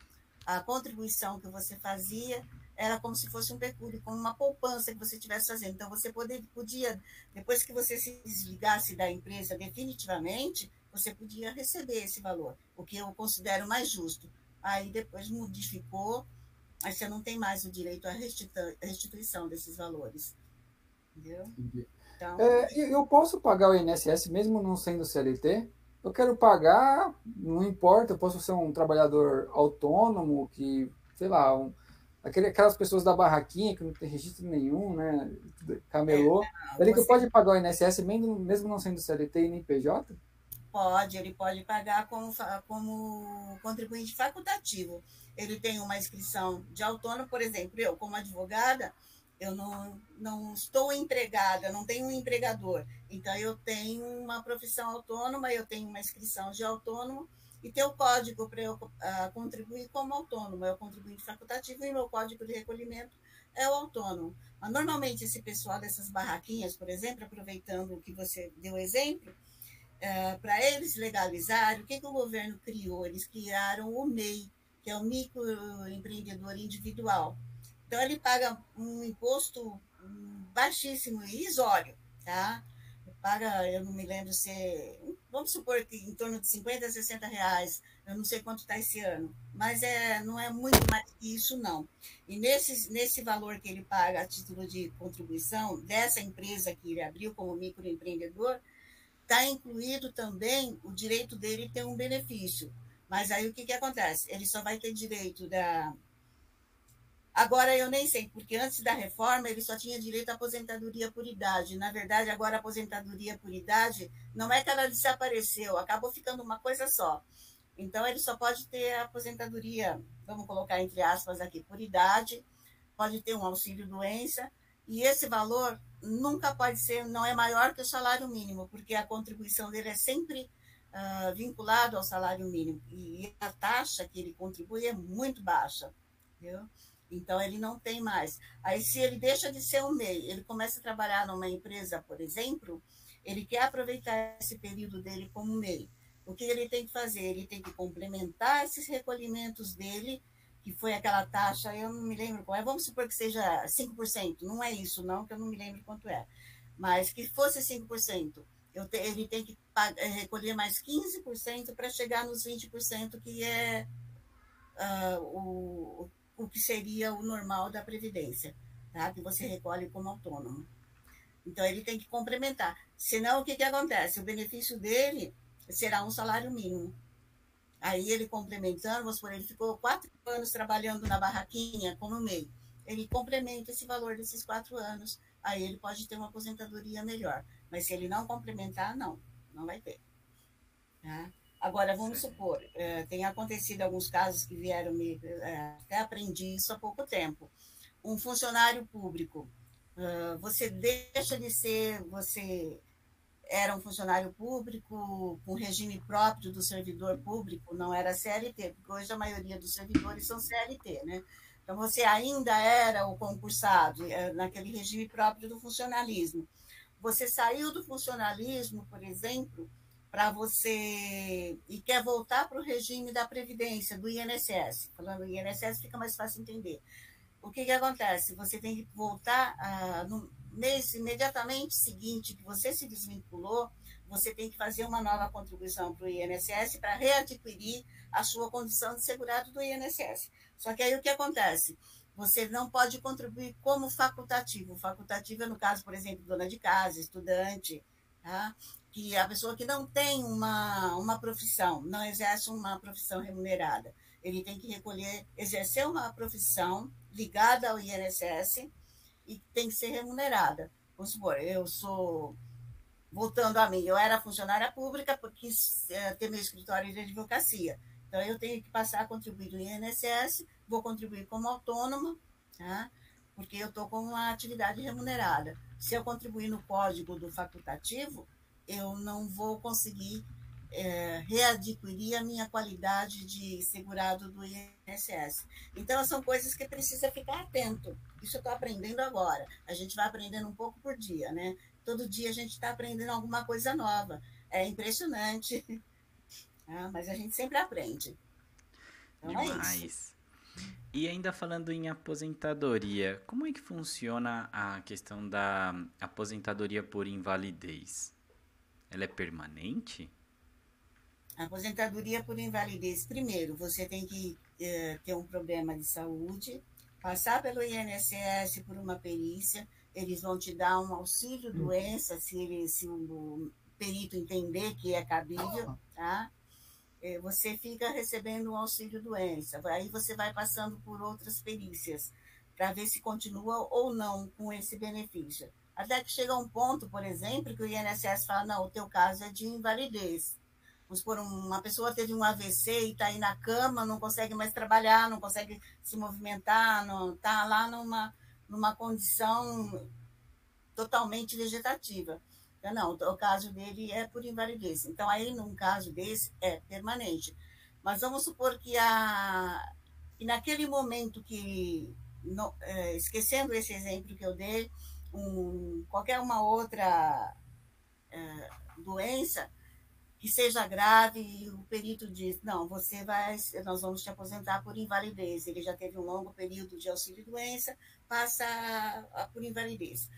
A contribuição que você fazia era como se fosse um pecúlio, como uma poupança que você estivesse fazendo. Então, você poder, podia, depois que você se desligasse da empresa definitivamente, você podia receber esse valor, o que eu considero mais justo. Aí depois modificou, aí você não tem mais o direito à restitu- restituição desses valores. Entendeu? Então, É, eu posso pagar o INSS mesmo não sendo CLT? Eu quero pagar, não importa, eu posso ser um trabalhador autônomo que, sei lá, um, aquele, aquelas pessoas da barraquinha que não tem registro nenhum, né? Camelô. Ele que pode pagar o INSS mesmo, mesmo não sendo CLT e nem PJ? Pode, ele pode pagar como, como contribuinte facultativo. Ele tem uma inscrição de autônomo, por exemplo, eu, como advogada, eu não, não estou empregada, não tenho um empregador. Então, eu tenho uma profissão autônoma, eu tenho uma inscrição de autônomo e tem o código para eu ah, contribuir como autônomo. O contribuinte facultativo e meu código de recolhimento é o autônomo. Mas, normalmente, esse pessoal dessas barraquinhas, por exemplo, aproveitando que você deu exemplo, para eles legalizarem, o que, que o governo criou? Eles criaram o MEI, que é o microempreendedor individual. Então, ele paga um imposto baixíssimo, irrisório, tá? Paga, eu não me lembro se, vamos supor que em torno de 50 a 60 reais, eu não sei quanto está esse ano, mas é, não é muito mais que isso, não. E nesse, nesse valor que ele paga a título de contribuição dessa empresa que ele abriu como microempreendedor, está incluído também o direito dele ter um benefício. Mas aí o que, que acontece? Ele só vai ter direito da Agora eu nem sei, porque antes da reforma ele só tinha direito à aposentadoria por idade. Na verdade, agora a aposentadoria por idade não é que ela desapareceu, acabou ficando uma coisa só. Então ele só pode ter a aposentadoria, vamos colocar entre aspas aqui, por idade, pode ter um auxílio doença, e esse valor nunca pode ser, não é maior que o salário mínimo, porque a contribuição dele é sempre uh, vinculado ao salário mínimo. E a taxa que ele contribui é muito baixa. Entendeu? Então, ele não tem mais. Aí, se ele deixa de ser um MEI, ele começa a trabalhar numa empresa, por exemplo, ele quer aproveitar esse período dele como MEI. O que ele tem que fazer? Ele tem que complementar esses recolhimentos dele, que foi aquela taxa, eu não me lembro qual é, vamos supor que seja 5%, não é isso, não, que eu não me lembro quanto é, mas que fosse 5%, eu te, ele tem que pagar, recolher mais 15% para chegar nos 20%, que é uh, o, o que seria o normal da Previdência, tá? que você recolhe como autônomo. Então, ele tem que complementar. Senão, o que, que acontece? O benefício dele será um salário mínimo. Aí, ele complementando, vamos supor, ele ficou quatro anos trabalhando na barraquinha como MEI. Ele complementa esse valor desses quatro anos, aí ele pode ter uma aposentadoria melhor. Mas se ele não complementar, não, não vai ter. Tá? Agora, vamos supor, é, tem acontecido alguns casos que vieram me. É, até aprendi isso há pouco tempo. Um funcionário público, uh, você deixa de ser. Você era um funcionário público com regime próprio do servidor público, não era CLT, porque hoje a maioria dos servidores são CLT, né? Então, você ainda era o concursado, é, naquele regime próprio do funcionalismo. Você saiu do funcionalismo, por exemplo, para você e quer voltar para o regime da Previdência, do INSS. Falando do INSS fica mais fácil entender. O que, que acontece? Você tem que voltar ah, no mês imediatamente seguinte que você se desvinculou, você tem que fazer uma nova contribuição para o INSS para readquirir a sua condição de segurado do INSS. Só que aí o que acontece? Você não pode contribuir como facultativo. Facultativo é no caso, por exemplo, dona de casa, estudante, tá? Que a pessoa que não tem uma, uma profissão, não exerce uma profissão remunerada, ele tem que recolher, exercer uma profissão ligada ao INSS e tem que ser remunerada. Vamos supor, eu sou, voltando a mim, eu era funcionária pública porque é, ter meu escritório de advocacia. Então, eu tenho que passar a contribuir no INSS, vou contribuir como autônoma, tá? porque eu estou com uma atividade remunerada. Se eu contribuir no código do facultativo, eu não vou conseguir é, readquirir a minha qualidade de segurado do INSS. Então, são coisas que precisa ficar atento. Isso eu estou aprendendo agora. A gente vai aprendendo um pouco por dia, né? Todo dia a gente está aprendendo alguma coisa nova. É impressionante. Ah, mas a gente sempre aprende. Então, Demais. É e ainda falando em aposentadoria, como é que funciona a questão da aposentadoria por invalidez? Ela é permanente? A aposentadoria por invalidez, primeiro, você tem que é, ter um problema de saúde, passar pelo INSS por uma perícia, eles vão te dar um auxílio doença, se, ele, se o perito entender que é cabível, tá? É, você fica recebendo um auxílio doença. Aí você vai passando por outras perícias para ver se continua ou não com esse benefício. Até que chega um ponto, por exemplo, que o INSS fala, não, o teu caso é de invalidez. Vamos supor, uma pessoa teve um AVC e está aí na cama, não consegue mais trabalhar, não consegue se movimentar, está lá numa, numa condição totalmente vegetativa. Então, não, o caso dele é por invalidez. Então, aí, num caso desse, é permanente. Mas vamos supor que, a, que naquele momento que, no, é, esquecendo esse exemplo que eu dei, um, qualquer uma outra é, doença que seja grave o perito diz, não, você vai, nós vamos te aposentar por invalidez. Ele já teve um longo período de auxílio-doença, passa a, a, por invalidez.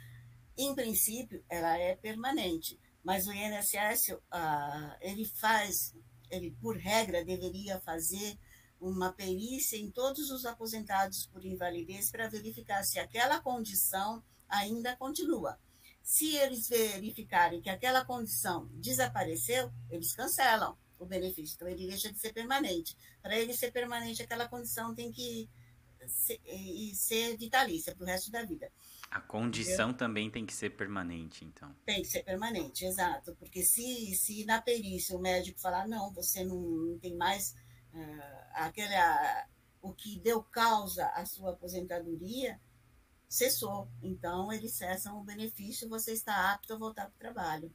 Em princípio, ela é permanente, mas o INSS, ah, ele faz, ele por regra deveria fazer uma perícia em todos os aposentados por invalidez para verificar se aquela condição ainda continua. Se eles verificarem que aquela condição desapareceu, eles cancelam o benefício. Então, ele deixa de ser permanente. Para ele ser permanente, aquela condição tem que ser, e ser vitalícia para o resto da vida. A condição Entendeu? também tem que ser permanente, então. Tem que ser permanente, exato. Porque se, se na perícia o médico falar, não, você não, não tem mais uh, aquele, uh, o que deu causa à sua aposentadoria, cessou. Então, eles cessam o benefício, você está apto a voltar para o trabalho.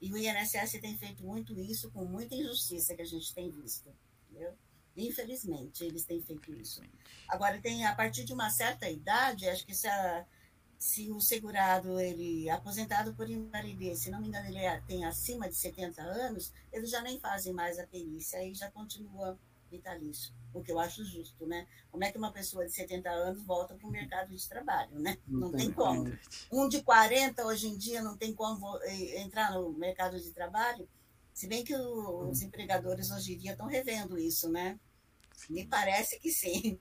E o INSS tem feito muito isso com muita injustiça que a gente tem visto. Entendeu? Infelizmente, eles têm feito isso. Agora, tem a partir de uma certa idade, acho que se, a, se o segurado, ele aposentado por invalidez, se não me engano, ele é, tem acima de 70 anos, eles já nem fazem mais a perícia, aí já continua vitalício, o que eu acho justo, né? Como é que uma pessoa de 70 anos volta para o mercado de trabalho, né? Não, não tem, como. Um de 40 hoje em dia não tem como entrar no mercado de trabalho, se bem que os empregadores hoje em dia estão revendo isso, né? Me parece que sim.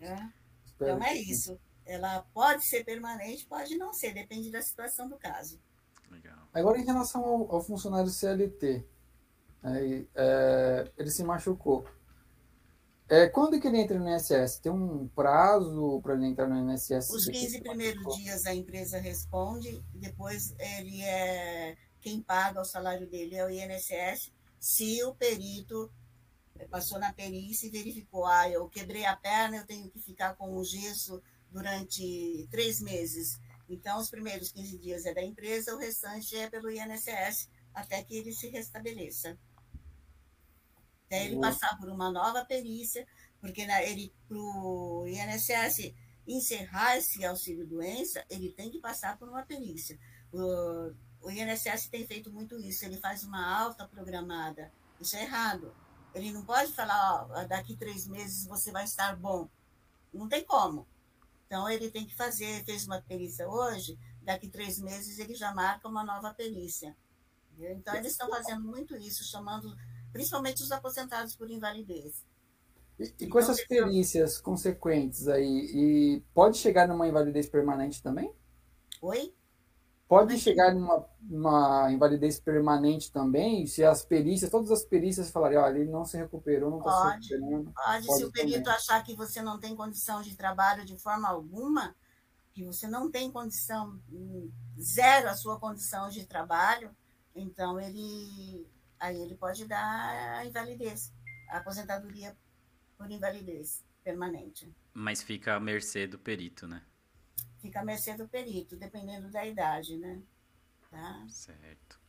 Né? Então é isso. Ela pode ser permanente, pode não ser, depende da situação do caso. Legal. Agora, em relação ao, ao funcionário CLT, é, é, ele se machucou. É, quando que ele entra no INSS? Tem um prazo para ele entrar no INSS? Os 15 primeiros dias a empresa responde, depois ele é quem paga o salário dele é o INSS, se o perito passou na perícia e verificou, ah, eu quebrei a perna, eu tenho que ficar com o gesso durante três meses. Então, os primeiros 15 dias é da empresa, o restante é pelo INSS, até que ele se restabeleça até ele passar por uma nova perícia, porque né, ele para o INSS encerrar esse auxílio-doença, ele tem que passar por uma perícia. O, o INSS tem feito muito isso, ele faz uma alta programada. Isso é errado. Ele não pode falar, ó, daqui três meses você vai estar bom. Não tem como. Então, ele tem que fazer, fez uma perícia hoje, daqui três meses ele já marca uma nova perícia. Então, eles estão fazendo muito isso, chamando principalmente os aposentados por invalidez. E, e com então, essas perícias consequentes aí, e pode chegar numa invalidez permanente também? Oi? Pode chegar numa uma invalidez permanente também, se as perícias, todas as perícias falarem, olha, ele não se recuperou, não está se recuperando. Pode, pode se o perito também. achar que você não tem condição de trabalho de forma alguma, que você não tem condição, hum, zero a sua condição de trabalho, então ele aí ele pode dar a invalidez, a aposentadoria por invalidez permanente. Mas fica à mercê do perito, né? Fica à mercê do perito, dependendo da idade, né? Tá? Certo.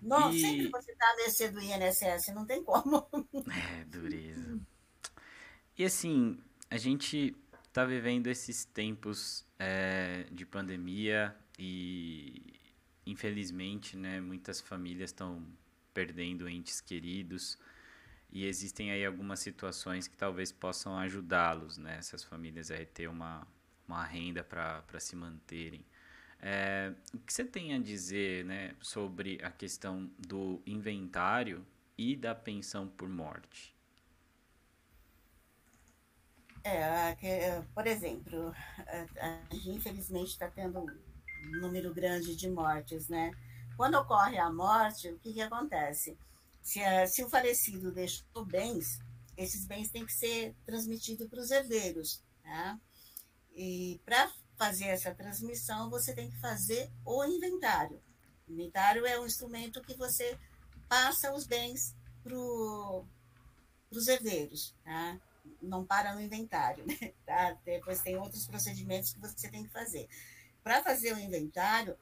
Não, e... sempre você está à mercê do INSS, não tem como. É, dureza. E assim, a gente está vivendo esses tempos é, de pandemia e, infelizmente, né, muitas famílias estão perdendo entes queridos e existem aí algumas situações que talvez possam ajudá-los, né, essas famílias a ter uma, uma renda para se manterem. É, o que você tem a dizer né, sobre a questão do inventário e da pensão por morte? É, por exemplo, a gente infelizmente está tendo um número grande de mortes, né? Quando ocorre a morte, o que, que acontece? Se, se o falecido deixou bens, esses bens têm que ser transmitidos para os herdeiros. Tá? E para fazer essa transmissão, você tem que fazer o inventário. O inventário é um instrumento que você passa os bens para os herdeiros. Tá? Não para no inventário. Né? Tá? Depois tem outros procedimentos que você tem que fazer. Para fazer o inventário,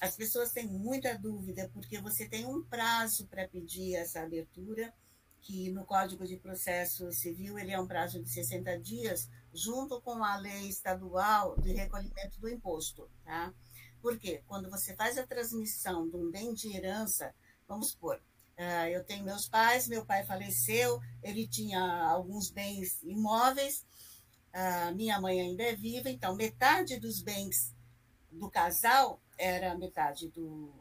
as pessoas têm muita dúvida, porque você tem um prazo para pedir essa abertura, que no Código de Processo Civil ele é um prazo de 60 dias, junto com a lei estadual de recolhimento do imposto. Tá? Por quê? Quando você faz a transmissão de um bem de herança, vamos supor, uh, eu tenho meus pais, meu pai faleceu, ele tinha alguns bens imóveis, uh, minha mãe ainda é viva, então metade dos bens do casal era metade do,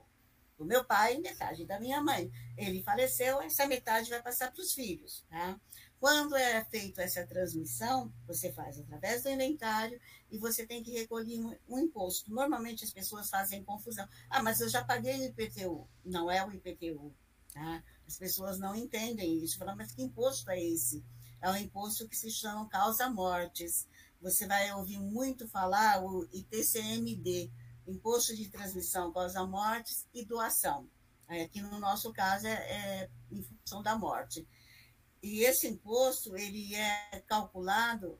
do meu pai e metade da minha mãe. Ele faleceu, essa metade vai passar para os filhos. Tá? Quando é feita essa transmissão, você faz através do inventário e você tem que recolher um, um, imposto. Normalmente as pessoas fazem confusão. Ah, mas eu já paguei o IPTU. Não é o IPTU. Tá? As pessoas não entendem isso. Falam, mas que imposto é esse? é o imposto que se chama causa-mortes. Você vai ouvir muito falar o ITCMD, Imposto de Transmissão Causa-Mortes e Doação. Aqui no nosso caso é, é em função da morte. E esse imposto ele é calculado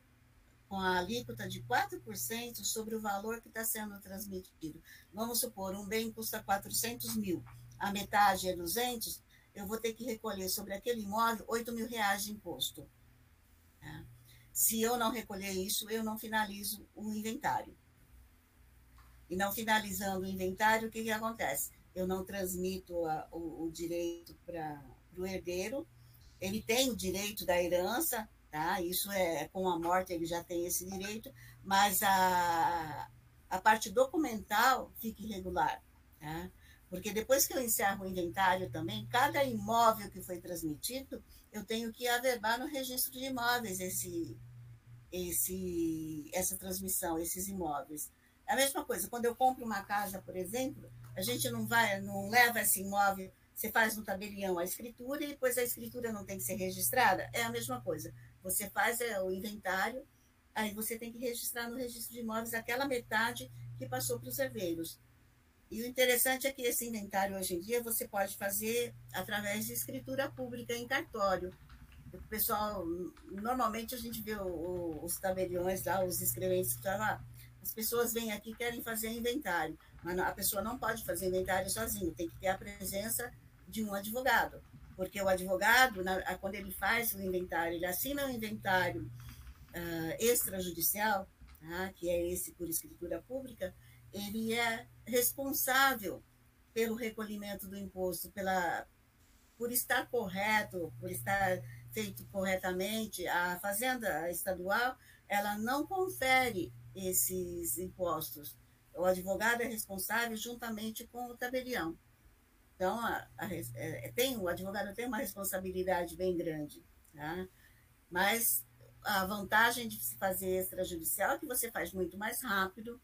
com a alíquota de 4% sobre o valor que está sendo transmitido. Vamos supor, um bem custa 400 mil, a metade é 200, eu vou ter que recolher sobre aquele imóvel 8 mil reais de imposto. Tá? Se eu não recolher isso, eu não finalizo o inventário. E não finalizando o inventário, o que, que acontece? Eu não transmito a, o, o direito para o herdeiro, ele tem o direito da herança, tá? Isso é com a morte ele já tem esse direito, mas a, a parte documental fica irregular, tá? Porque depois que eu encerro o inventário também, cada imóvel que foi transmitido, eu tenho que averbar no registro de imóveis esse, esse, essa transmissão, esses imóveis. É a mesma coisa, quando eu compro uma casa, por exemplo, a gente não vai, não leva esse imóvel você faz no tabelião a escritura e depois a escritura não tem que ser registrada? É a mesma coisa. Você faz é, o inventário, aí você tem que registrar no registro de imóveis aquela metade que passou para os herdeiros. E o interessante é que esse inventário hoje em dia você pode fazer através de escritura pública em cartório. O pessoal, normalmente a gente vê os tabeliões lá, os escreventes que estão lá. As pessoas vêm aqui querem fazer inventário, mas a pessoa não pode fazer inventário sozinho, tem que ter a presença de um advogado, porque o advogado, na, quando ele faz o inventário, ele assina o inventário uh, extrajudicial, tá? que é esse por escritura pública, ele é responsável pelo recolhimento do imposto, pela, por estar correto, por estar feito corretamente. A Fazenda Estadual, ela não confere esses impostos. O advogado é responsável juntamente com o tabelião. Então, a, a, é, tem, o advogado tem uma responsabilidade bem grande. Tá? Mas a vantagem de se fazer extrajudicial é que você faz muito mais rápido,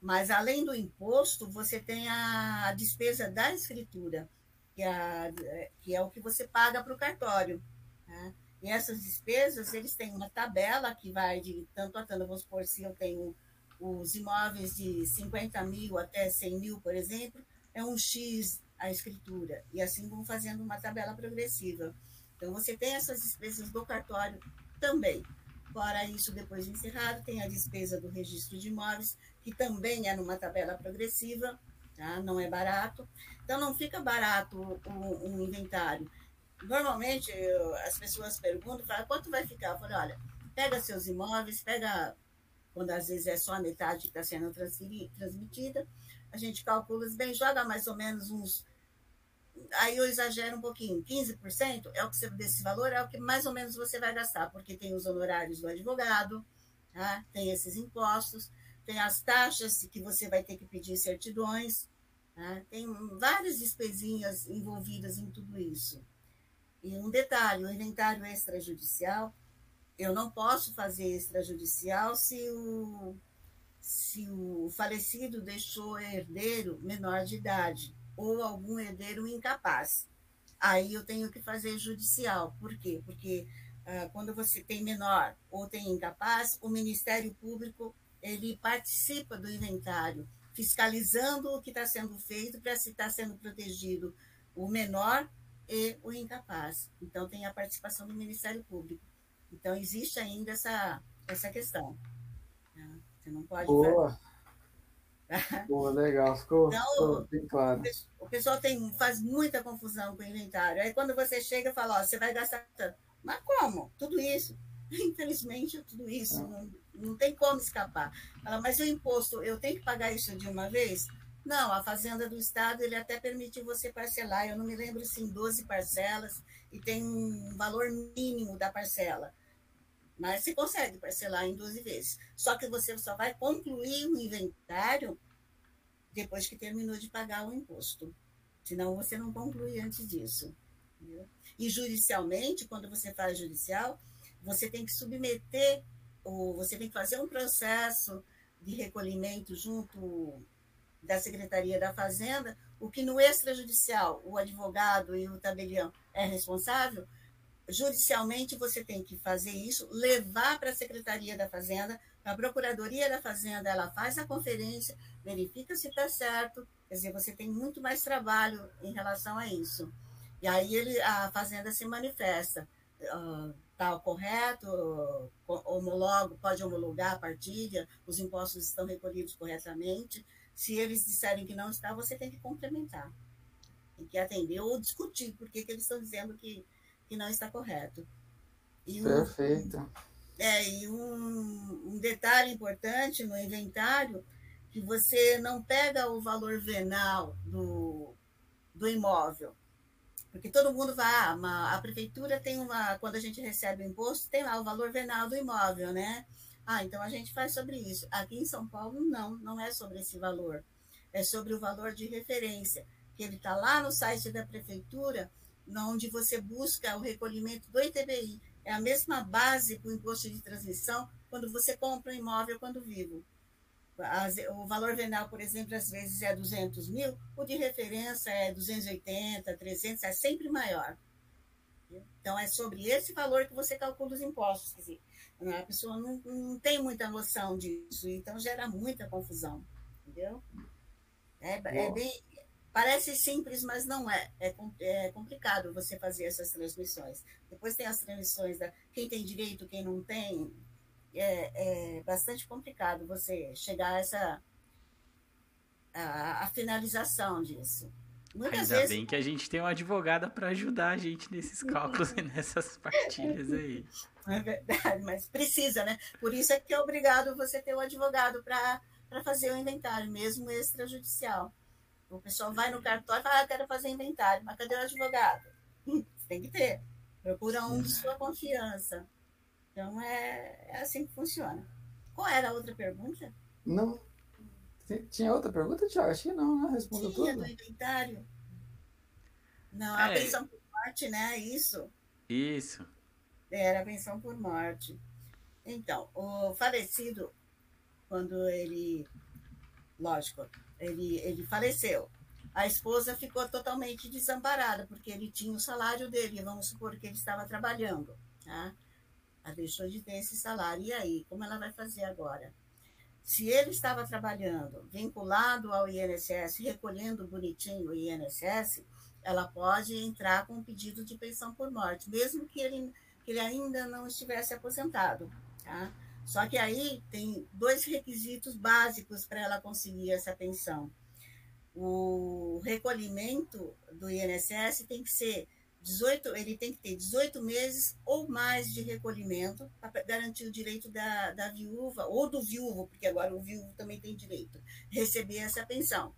mas além do imposto, você tem a, despesa da escritura, que é, que é o que você paga para o cartório. Tá? E essas despesas, eles têm uma tabela que vai de tanto a tanto, vamos supor, se eu tenho os imóveis de 50 mil até 100 mil, por exemplo, é um X a escritura. E assim vão fazendo uma tabela progressiva. Então, você tem essas despesas do cartório também. Fora isso, depois de encerrado, tem a despesa do registro de imóveis, que também é numa tabela progressiva, tá? não é barato. Então, não fica barato um, um inventário. Normalmente, eu, as pessoas perguntam, falam, quanto vai ficar? Eu falo, olha, pega seus imóveis, pega, quando às vezes é só a metade que está sendo transmitida, a gente calcula bem, joga mais ou menos uns aí eu exagero um pouquinho, 15% é o que você, desse valor é o que mais ou menos você vai gastar, porque tem os honorários do advogado, tá? tem esses impostos, tem as taxas que você vai ter que pedir certidões, tá? tem várias despesinhas envolvidas em tudo isso. E um detalhe, o inventário extrajudicial, eu não posso fazer extrajudicial se o, se o falecido deixou herdeiro menor de idade ou algum herdeiro incapaz. Aí eu tenho que fazer judicial. Por quê? Porque ah, quando você tem menor ou tem incapaz, o Ministério Público ele participa do inventário, fiscalizando o que está sendo feito para se está sendo protegido o menor e o incapaz. Então tem a participação do Ministério Público. Então existe ainda essa essa questão. Né? Você não pode. Boa. Pô, legal, ficou, então, bem claro. O pessoal tem, faz muita confusão com o inventário. Aí quando você chega e fala, ó, você vai gastar tanto. Mas como? Tudo isso. Infelizmente, tudo isso. É. Não, não tem como escapar. Fala, mas o imposto, eu tenho que pagar isso de uma vez? Não, a Fazenda do Estado, ele até permite você parcelar. Eu não me lembro se em 12 parcelas e tem um valor mínimo da parcela. Mas você consegue parcelar em 12 vezes. Só que você só vai concluir o inventário depois que terminou de pagar o imposto. Senão você não conclui antes disso. E judicialmente, quando você faz judicial, você tem que submeter, ou você tem que fazer um processo de recolhimento junto da Secretaria da Fazenda, o que no extrajudicial o advogado e o tabelião é responsável, judicialmente você tem que fazer isso, levar para a Secretaria da Fazenda, a Procuradoria da Fazenda, ela faz a conferência, verifica se está certo, quer dizer, você tem muito mais trabalho em relação a isso. E aí ele, a Fazenda se manifesta. Está uh, correto, homologo, pode homologar a partilha, os impostos estão recolhidos corretamente. Se eles disserem que não está, você tem que complementar. Tem que atender ou discutir por que, eles estão dizendo que, que não está correto. E Perfeito. Um, é, e um, um detalhe importante no inventário, que você não pega o valor venal do, do imóvel, porque todo mundo vai, ah, a prefeitura tem uma, quando a gente recebe o imposto, tem lá o valor venal do imóvel, né? Ah, então a gente faz sobre isso. Aqui em São Paulo, não, não é sobre esse valor. É sobre o valor de referência, que ele está lá no site da prefeitura, onde você busca o recolhimento do ITBI. É a mesma base para o imposto de transmissão quando você compra um imóvel quando vivo. O valor venal, por exemplo, às vezes é 200 mil, o de referência é 280, 300, é sempre maior. Então, é sobre esse valor que você calcula os impostos. Quer dizer, a pessoa não, não tem muita noção disso, então gera muita confusão. Entendeu? É, é bem, parece simples, mas não é. é. É complicado você fazer essas transmissões. Depois tem as transmissões da quem tem direito, quem não tem. É, é bastante complicado você chegar a essa a, a finalização disso. Muitas Ainda vezes... bem que a gente tem uma advogada para ajudar a gente nesses cálculos e nessas partilhas aí. É verdade, mas precisa, né? Por isso é que é obrigado você ter um advogado para fazer o inventário, mesmo extrajudicial. O pessoal vai no cartório e fala, ah, quero fazer inventário, mas cadê o advogado? tem que ter. Procura um de sua confiança. Então, é, é assim que funciona. Qual era a outra pergunta? Não. Tinha outra pergunta, Tiago? Acho que não, né? Respondeu Tinha tudo. do inventário. Não, a é. pensão por morte, né? Isso. Isso. Era a pensão por morte. Então, o falecido, quando ele. Lógico, ele, ele faleceu. A esposa ficou totalmente desamparada, porque ele tinha o salário dele, vamos supor que ele estava trabalhando. Tá? Ela deixou de ter esse salário. E aí, como ela vai fazer agora? Se ele estava trabalhando vinculado ao INSS, recolhendo bonitinho o INSS, ela pode entrar com um pedido de pensão por morte, mesmo que ele, que ele ainda não estivesse aposentado. Tá? Só que aí tem dois requisitos básicos para ela conseguir essa pensão. O recolhimento do INSS tem que ser 18, ele tem que ter 18 meses ou mais de recolhimento para garantir o direito da, da viúva ou do viúvo, porque agora o viúvo também tem direito, receber essa pensão.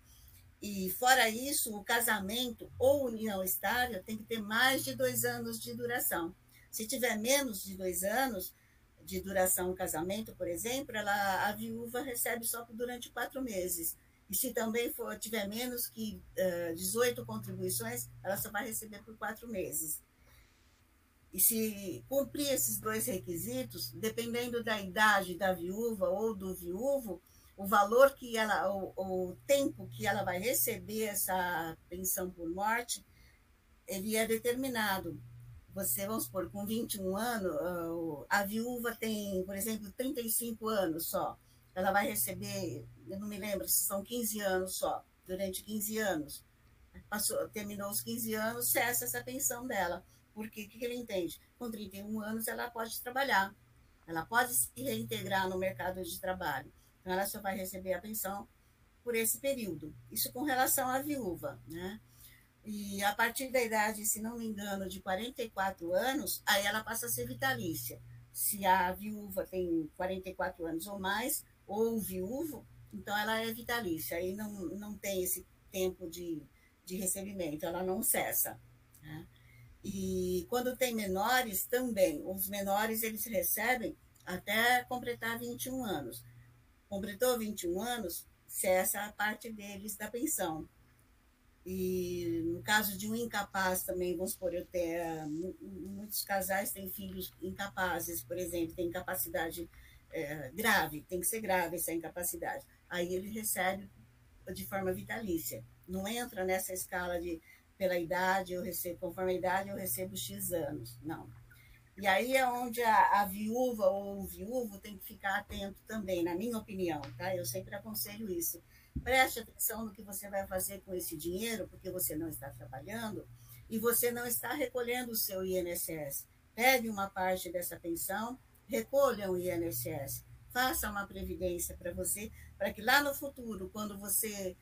E fora isso, o casamento ou união estável tem que ter mais de dois anos de duração. Se tiver menos de dois anos de duração o casamento, por exemplo, ela, a viúva recebe só durante quatro meses. E se também for, tiver menos que uh, 18 contribuições, ela só vai receber por quatro meses. E se cumprir esses dois requisitos, dependendo da idade da viúva ou do viúvo, o valor que ela, o, o tempo que ela vai receber essa pensão por morte, ele é determinado. Você, vamos supor, com 21 anos, a viúva tem, por exemplo, 35 anos só ela vai receber, eu não me lembro se são 15 anos só, durante 15 anos. Passou, terminou os 15 anos, cessa essa pensão dela. Porque o que ele entende? Com 31 anos ela pode trabalhar, ela pode se reintegrar no mercado de trabalho. Então ela só vai receber a pensão por esse período. Isso com relação à viúva, né? E a partir da idade, se não me engano, de 44 anos, aí ela passa a ser vitalícia. Se a viúva tem 44 anos ou mais, ou viúvo, então ela é vitalícia, aí não, não tem esse tempo de, de recebimento, ela não cessa. Né? E quando tem menores, também, os menores eles recebem até completar 21 anos. Completou 21 anos, cessa a parte deles da pensão. E no caso de um incapaz também, vamos supor, eu tenho, muitos casais têm filhos incapazes, por exemplo, têm incapacidade é, grave, tem que ser grave essa incapacidade. Aí ele recebe de forma vitalícia. Não entra nessa escala de pela idade, eu recebo, conforme a idade, eu recebo X anos. Não. E aí é onde a, a, viúva ou o viúvo tem que ficar atento também, na minha opinião, tá? Eu sempre aconselho isso. Preste atenção no que você vai fazer com esse dinheiro, porque você não está trabalhando e você não está recolhendo o seu INSS. Pegue uma parte dessa pensão, recolha o INSS, faça uma previdência para você, para que lá no futuro, quando você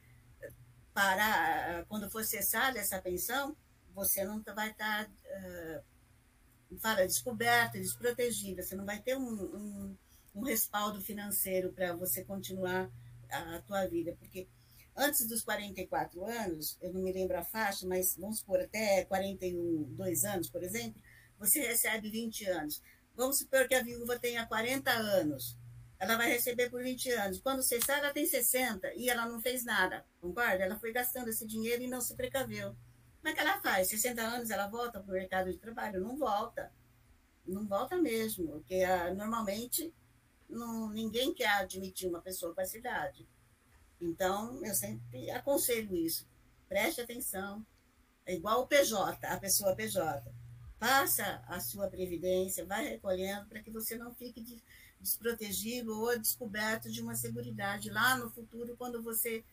parar, quando for cessar dessa pensão, você não vai estar uh, fala, descoberta, desprotegida, você não vai ter um, um, um respaldo financeiro para você continuar a, tua vida, porque antes dos 44 anos, eu não me lembro a faixa, mas vamos supor até 41, 2 anos, por exemplo, você recebe 20 anos. Vamos supor que a viúva tenha 40 anos, ela vai receber por 20 anos. Quando cessar, ela tem 60 e ela não fez nada, concorda? Ela foi gastando esse dinheiro e não se precaveu. Como é que ela faz? 60 anos ela volta para o mercado de trabalho? Não volta. Não volta mesmo, porque ah, normalmente não, ninguém quer admitir uma pessoa com essa idade. Então, eu sempre aconselho isso. Preste atenção. É igual o PJ, a pessoa PJ. Faça a sua previdência, vai recolhendo para que você não fique desprotegido ou descoberto de uma seguridade lá no futuro, quando você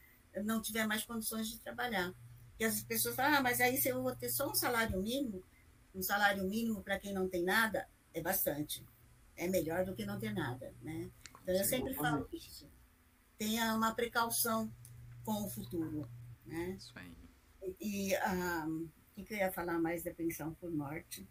não tiver mais condições de trabalhar. E as pessoas falam, ah, mas aí se eu vou ter só um salário mínimo, um salário mínimo para quem não tem nada, é bastante. É melhor do que não ter nada, né? Então, eu sempre falo isso. Tenha uma precaução com o futuro, né? Isso aí. E o que eu ia falar mais da pensão por morte?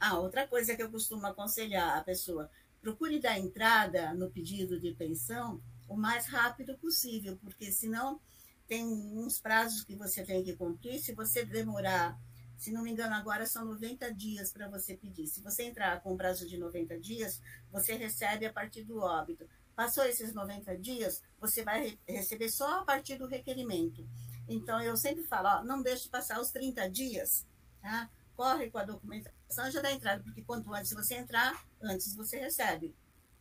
Ah, outra coisa que eu costumo aconselhar a pessoa, procure dar entrada no pedido de pensão o mais rápido possível, porque senão tem uns prazos que você tem que cumprir. Se você demorar, se não me engano, agora são 90 dias para você pedir. Se você entrar com um prazo de 90 dias, você recebe a partir do óbito. Passou esses 90 dias, você vai receber só a partir do requerimento. Então, eu sempre falo, ó, não deixe passar os 30 dias, tá? Corre com a documentação já da entrada, porque quanto antes você entrar, antes você recebe.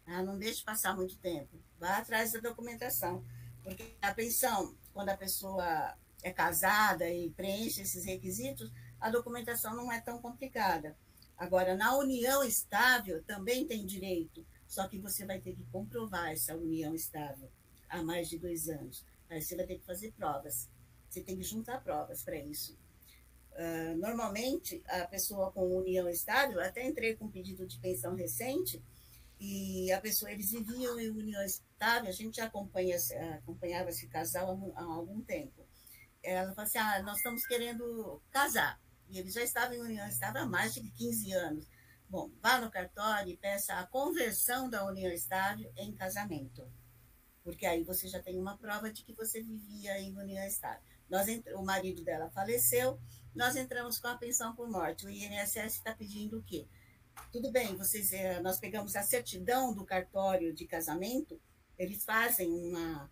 Tá? Não deixe passar muito tempo. Vá atrás da documentação. Porque a pensão quando a pessoa é casada e preenche esses requisitos, a documentação não é tão complicada. Agora, na união estável, também tem direito, só que você vai ter que comprovar essa união estável há mais de dois anos. Aí você vai ter que fazer provas. Você tem que juntar provas para isso. Uh, normalmente, a pessoa com união estável, até entrei com um pedido de pensão recente, e a pessoa, eles viviam em união estável, a gente acompanha, acompanhava esse casal há, há algum tempo. Ela falou assim, ah, nós estamos querendo casar, e eles já estavam em união estável há mais de 15 anos. Bom, vá no cartório e peça a conversão da união estável em casamento, porque aí você já tem uma prova de que você vivia em união estável. Nós, o marido dela faleceu, nós entramos com a pensão por morte. O INSS está pedindo o quê? tudo bem, vocês, é, nós pegamos a certidão do cartório de casamento, eles fazem uma,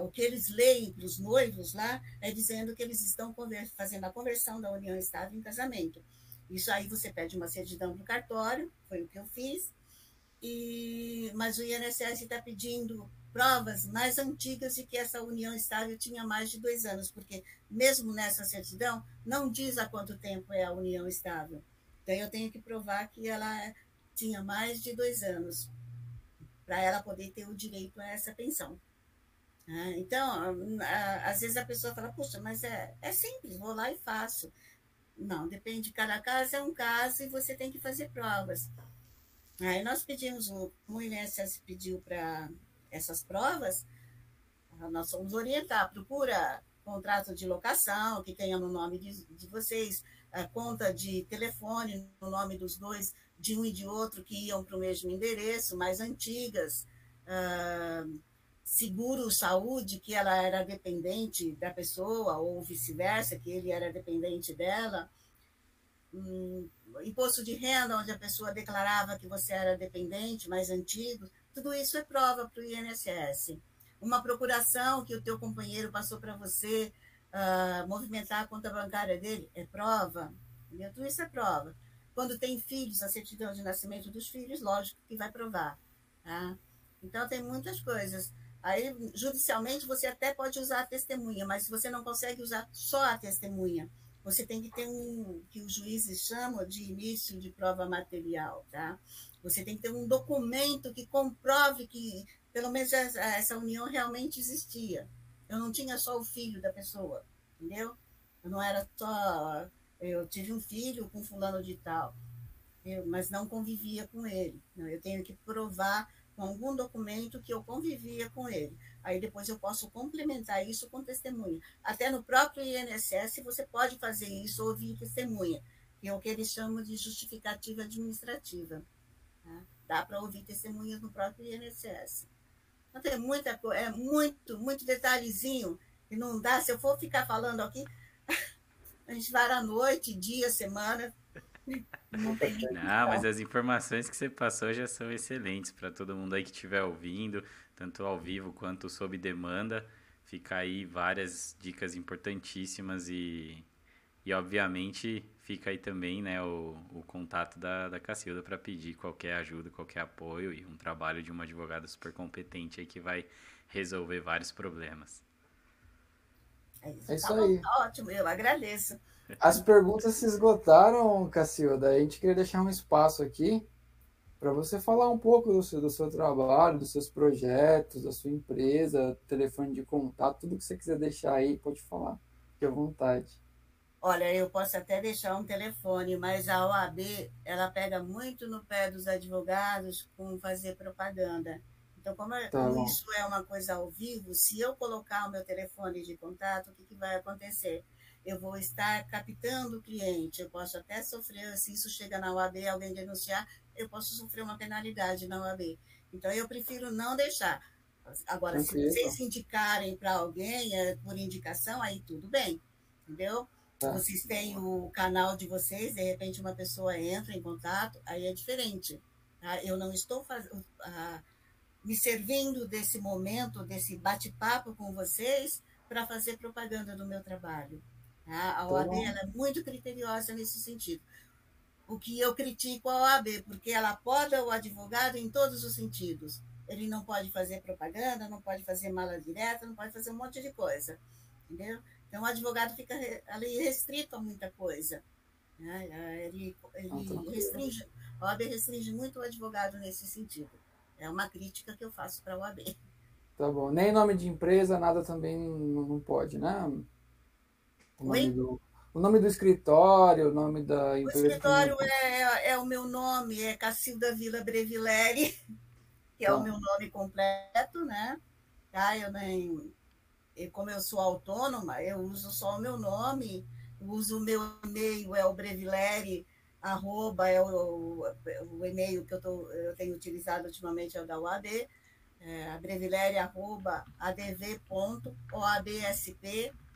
o que eles leem para os noivos lá é dizendo que eles estão fazendo a conversão da união estável em casamento. Isso aí você pede uma certidão do cartório, foi o que eu fiz, e, mas o INSS está pedindo provas mais antigas de que essa união estável tinha mais de dois anos, porque mesmo nessa certidão não diz há quanto tempo é a união estável. Então, eu tenho que provar que ela tinha mais de dois anos para ela poder ter o direito a essa pensão. Ah, então, às vezes a pessoa fala, puxa, mas é, é simples, vou lá e faço. Não, depende, cada caso é um caso e você tem que fazer provas. Aí nós pedimos, o, INSS pediu para essas provas, nós vamos orientar, procura contrato de locação que tenha no nome de, de vocês, a conta de telefone no nome dos dois, de um e de outro, que iam para o mesmo endereço, mais antigas, seguro saúde, que ela era dependente da pessoa, ou vice-versa, que ele era dependente dela, um, imposto de renda, onde a pessoa declarava que você era dependente, mais antigo, tudo isso é prova para o INSS. Uma procuração que o teu companheiro passou para você, uh, movimentar a conta bancária dele, é prova. Entendeu? Tudo isso é prova. Quando tem filhos, a certidão de nascimento dos filhos, lógico que vai provar. Tá? Então, tem muitas coisas. Aí, judicialmente, você até pode usar a testemunha, mas você não consegue usar só a testemunha, você tem que ter um que os juízes chamam de início de prova material, tá? Você tem que ter um documento que comprove que pelo menos essa união realmente existia. Eu não tinha só o filho da pessoa, entendeu? Eu não era só eu tive um filho com fulano de tal, eu, mas não convivia com ele. Eu tenho que provar com algum documento que eu convivia com ele. Aí depois eu posso complementar isso com testemunha. Até no próprio INSS você pode fazer isso, ouvir testemunha, que é o que eles chamam de justificativa administrativa. Tá? Dá para ouvir testemunhas no próprio INSS. Então tem muita coisa, é muito, muito detalhezinho, e não dá, se eu for ficar falando aqui, a gente vai à noite, dia, semana, não, Não, mas as informações que você passou já são excelentes para todo mundo aí que estiver ouvindo, tanto ao vivo quanto sob demanda. Fica aí várias dicas importantíssimas e, e obviamente fica aí também né, o, o contato da, da Cacilda para pedir qualquer ajuda, qualquer apoio e um trabalho de uma advogada super competente aí que vai resolver vários problemas. É isso, é isso tá aí. Ótimo, eu agradeço. As perguntas se esgotaram, Cacilda. A gente queria deixar um espaço aqui para você falar um pouco do seu, do seu trabalho, dos seus projetos, da sua empresa, telefone de contato, tudo que você quiser deixar aí, pode falar. Fique à vontade. Olha, eu posso até deixar um telefone, mas a OAB, ela pega muito no pé dos advogados com fazer propaganda. Então, como, é, tá isso é uma coisa ao vivo, se eu colocar o meu telefone de contato, o que, que vai acontecer? Eu vou estar captando o cliente, eu posso até sofrer, se isso chega na UAB, alguém denunciar, eu posso sofrer uma penalidade na UAB. Então, eu prefiro não deixar. Agora, se vocês indicarem para alguém é, por indicação, aí tudo bem, entendeu? Tá. Vocês têm o canal de vocês, de repente uma pessoa entra em contato, aí é diferente. Tá? Eu não estou fazendo, ah, me servindo desse momento, desse bate-papo com vocês, para fazer propaganda do meu trabalho. A OAB é muito criteriosa nesse sentido. O que eu critico a OAB, porque ela poda o advogado em todos os sentidos. Ele não pode fazer propaganda, não pode fazer mala direta, não pode fazer um monte de coisa. Entendeu? Então, o advogado fica ali restrito a muita coisa. Né? Ele, ele restringe, a OAB restringe muito o advogado nesse sentido. É uma crítica que eu faço para a OAB. Tá bom. Nem nome de empresa, nada também não pode, né? O nome, do, o nome do escritório, o nome da empresa. O escritório é, é, é, o meu nome, é Cacilda Vila Brevileri, que é o tá. meu nome completo, né? Tá? Eu nem, como eu sou autônoma, eu uso só o meu nome, uso o meu e-mail, é o brevileri, arroba, é o, o e-mail que eu, tô, eu tenho utilizado ultimamente, é o da UAB, é, brevileri, arroba, adv.oabsp.com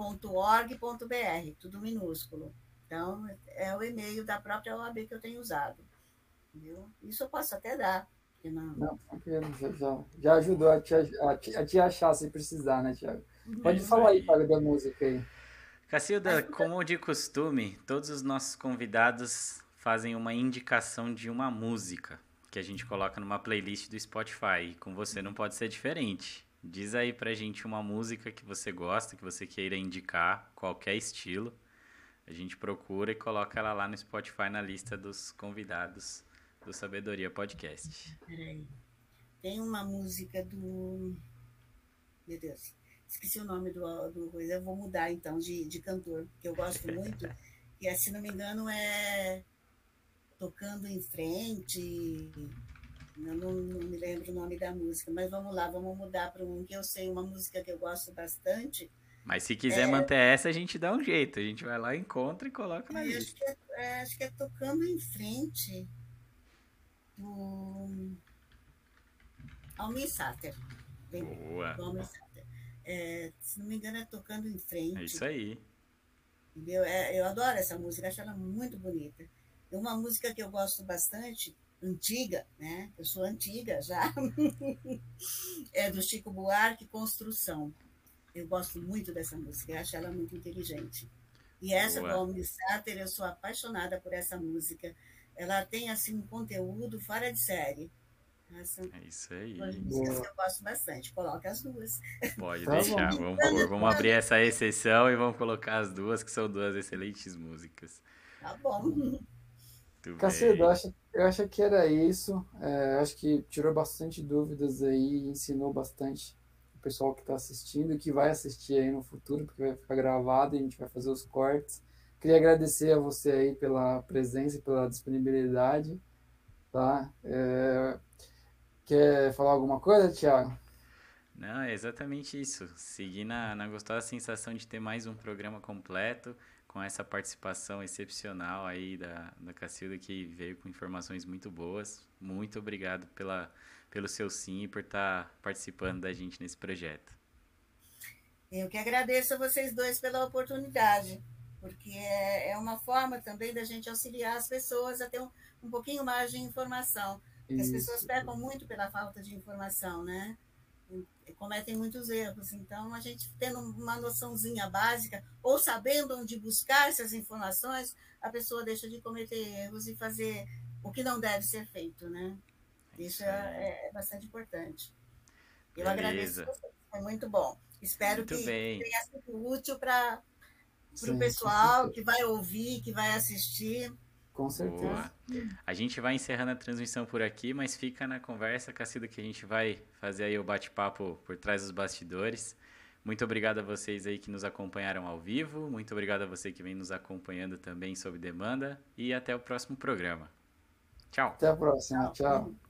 www.org.br, tudo minúsculo. Então, é o e-mail da própria OAB que eu tenho usado. Entendeu? Isso eu posso até dar. Não... não, já, já, já ajudou a te, a, te, a te achar se precisar, né, Tiago? Pode falar aí, Fábio, da música aí. Cacilda, como de costume, todos os nossos convidados fazem uma indicação de uma música que a gente coloca numa playlist do Spotify. E com você não pode ser diferente. Diz aí pra gente uma música que você gosta, que você queira indicar, qualquer estilo. A gente procura e coloca ela lá no Spotify na lista dos convidados do Sabedoria Podcast. Peraí. Tem uma música do. Meu Deus, esqueci o nome do, do coisa. Eu vou mudar então de, de cantor, que eu gosto muito. e se não me engano é Tocando em Frente. Eu não, não, me lembro o nome da música, mas vamos lá, vamos mudar para um que eu sei, uma música que eu gosto bastante. Mas se quiser é... manter essa, a gente dá um jeito. A gente vai lá, encontra e coloca na é, lista. Acho que, é, é, acho que é Tocando em Frente, do Almir Sater. Boa. Do Almir Sater. É, se não me engano, é Tocando em Frente. É isso aí. Entendeu? É, eu adoro essa música, acho ela muito bonita. Uma música que eu gosto bastante antiga, né? Eu sou antiga já. é do Chico Buarque, Construção. Eu gosto muito dessa música, eu acho ela muito inteligente. E essa Boa. do Almir Sater, eu sou apaixonada por essa música. Ela tem assim um conteúdo fora de série. Essa, é isso aí. eu gosto bastante. Coloca as duas. Pode tá deixar. Vamos, vamos, vamos abrir essa exceção e vamos colocar as duas, que são duas excelentes músicas. Tá bom. Cacildo, eu acho, eu acho que era isso. É, acho que tirou bastante dúvidas aí, ensinou bastante o pessoal que está assistindo e que vai assistir aí no futuro, porque vai ficar gravado e a gente vai fazer os cortes. Queria agradecer a você aí pela presença e pela disponibilidade. Tá? É, quer falar alguma coisa, Thiago? Não, é exatamente isso. Seguir na, na gostosa sensação de ter mais um programa completo com essa participação excepcional aí da, da Cacilda, que veio com informações muito boas. Muito obrigado pela, pelo seu sim e por estar tá participando da gente nesse projeto. Eu que agradeço a vocês dois pela oportunidade, porque é, é uma forma também da gente auxiliar as pessoas a ter um, um pouquinho mais de informação. Porque as pessoas pecam muito pela falta de informação, né? Cometem muitos erros. Então, a gente tendo uma noçãozinha básica, ou sabendo onde buscar essas informações, a pessoa deixa de cometer erros e fazer o que não deve ser feito, né? Isso é, é bastante importante. Eu Beleza. agradeço você, foi muito bom. Espero muito que bem. tenha sido útil para o pessoal que vai ouvir, que vai assistir. Com certeza. Boa. A gente vai encerrando a transmissão por aqui, mas fica na conversa, Cacilda, que a gente vai fazer aí o bate-papo por trás dos bastidores. Muito obrigado a vocês aí que nos acompanharam ao vivo. Muito obrigado a você que vem nos acompanhando também sob demanda. E até o próximo programa. Tchau. Até a próxima. Tchau. Tchau.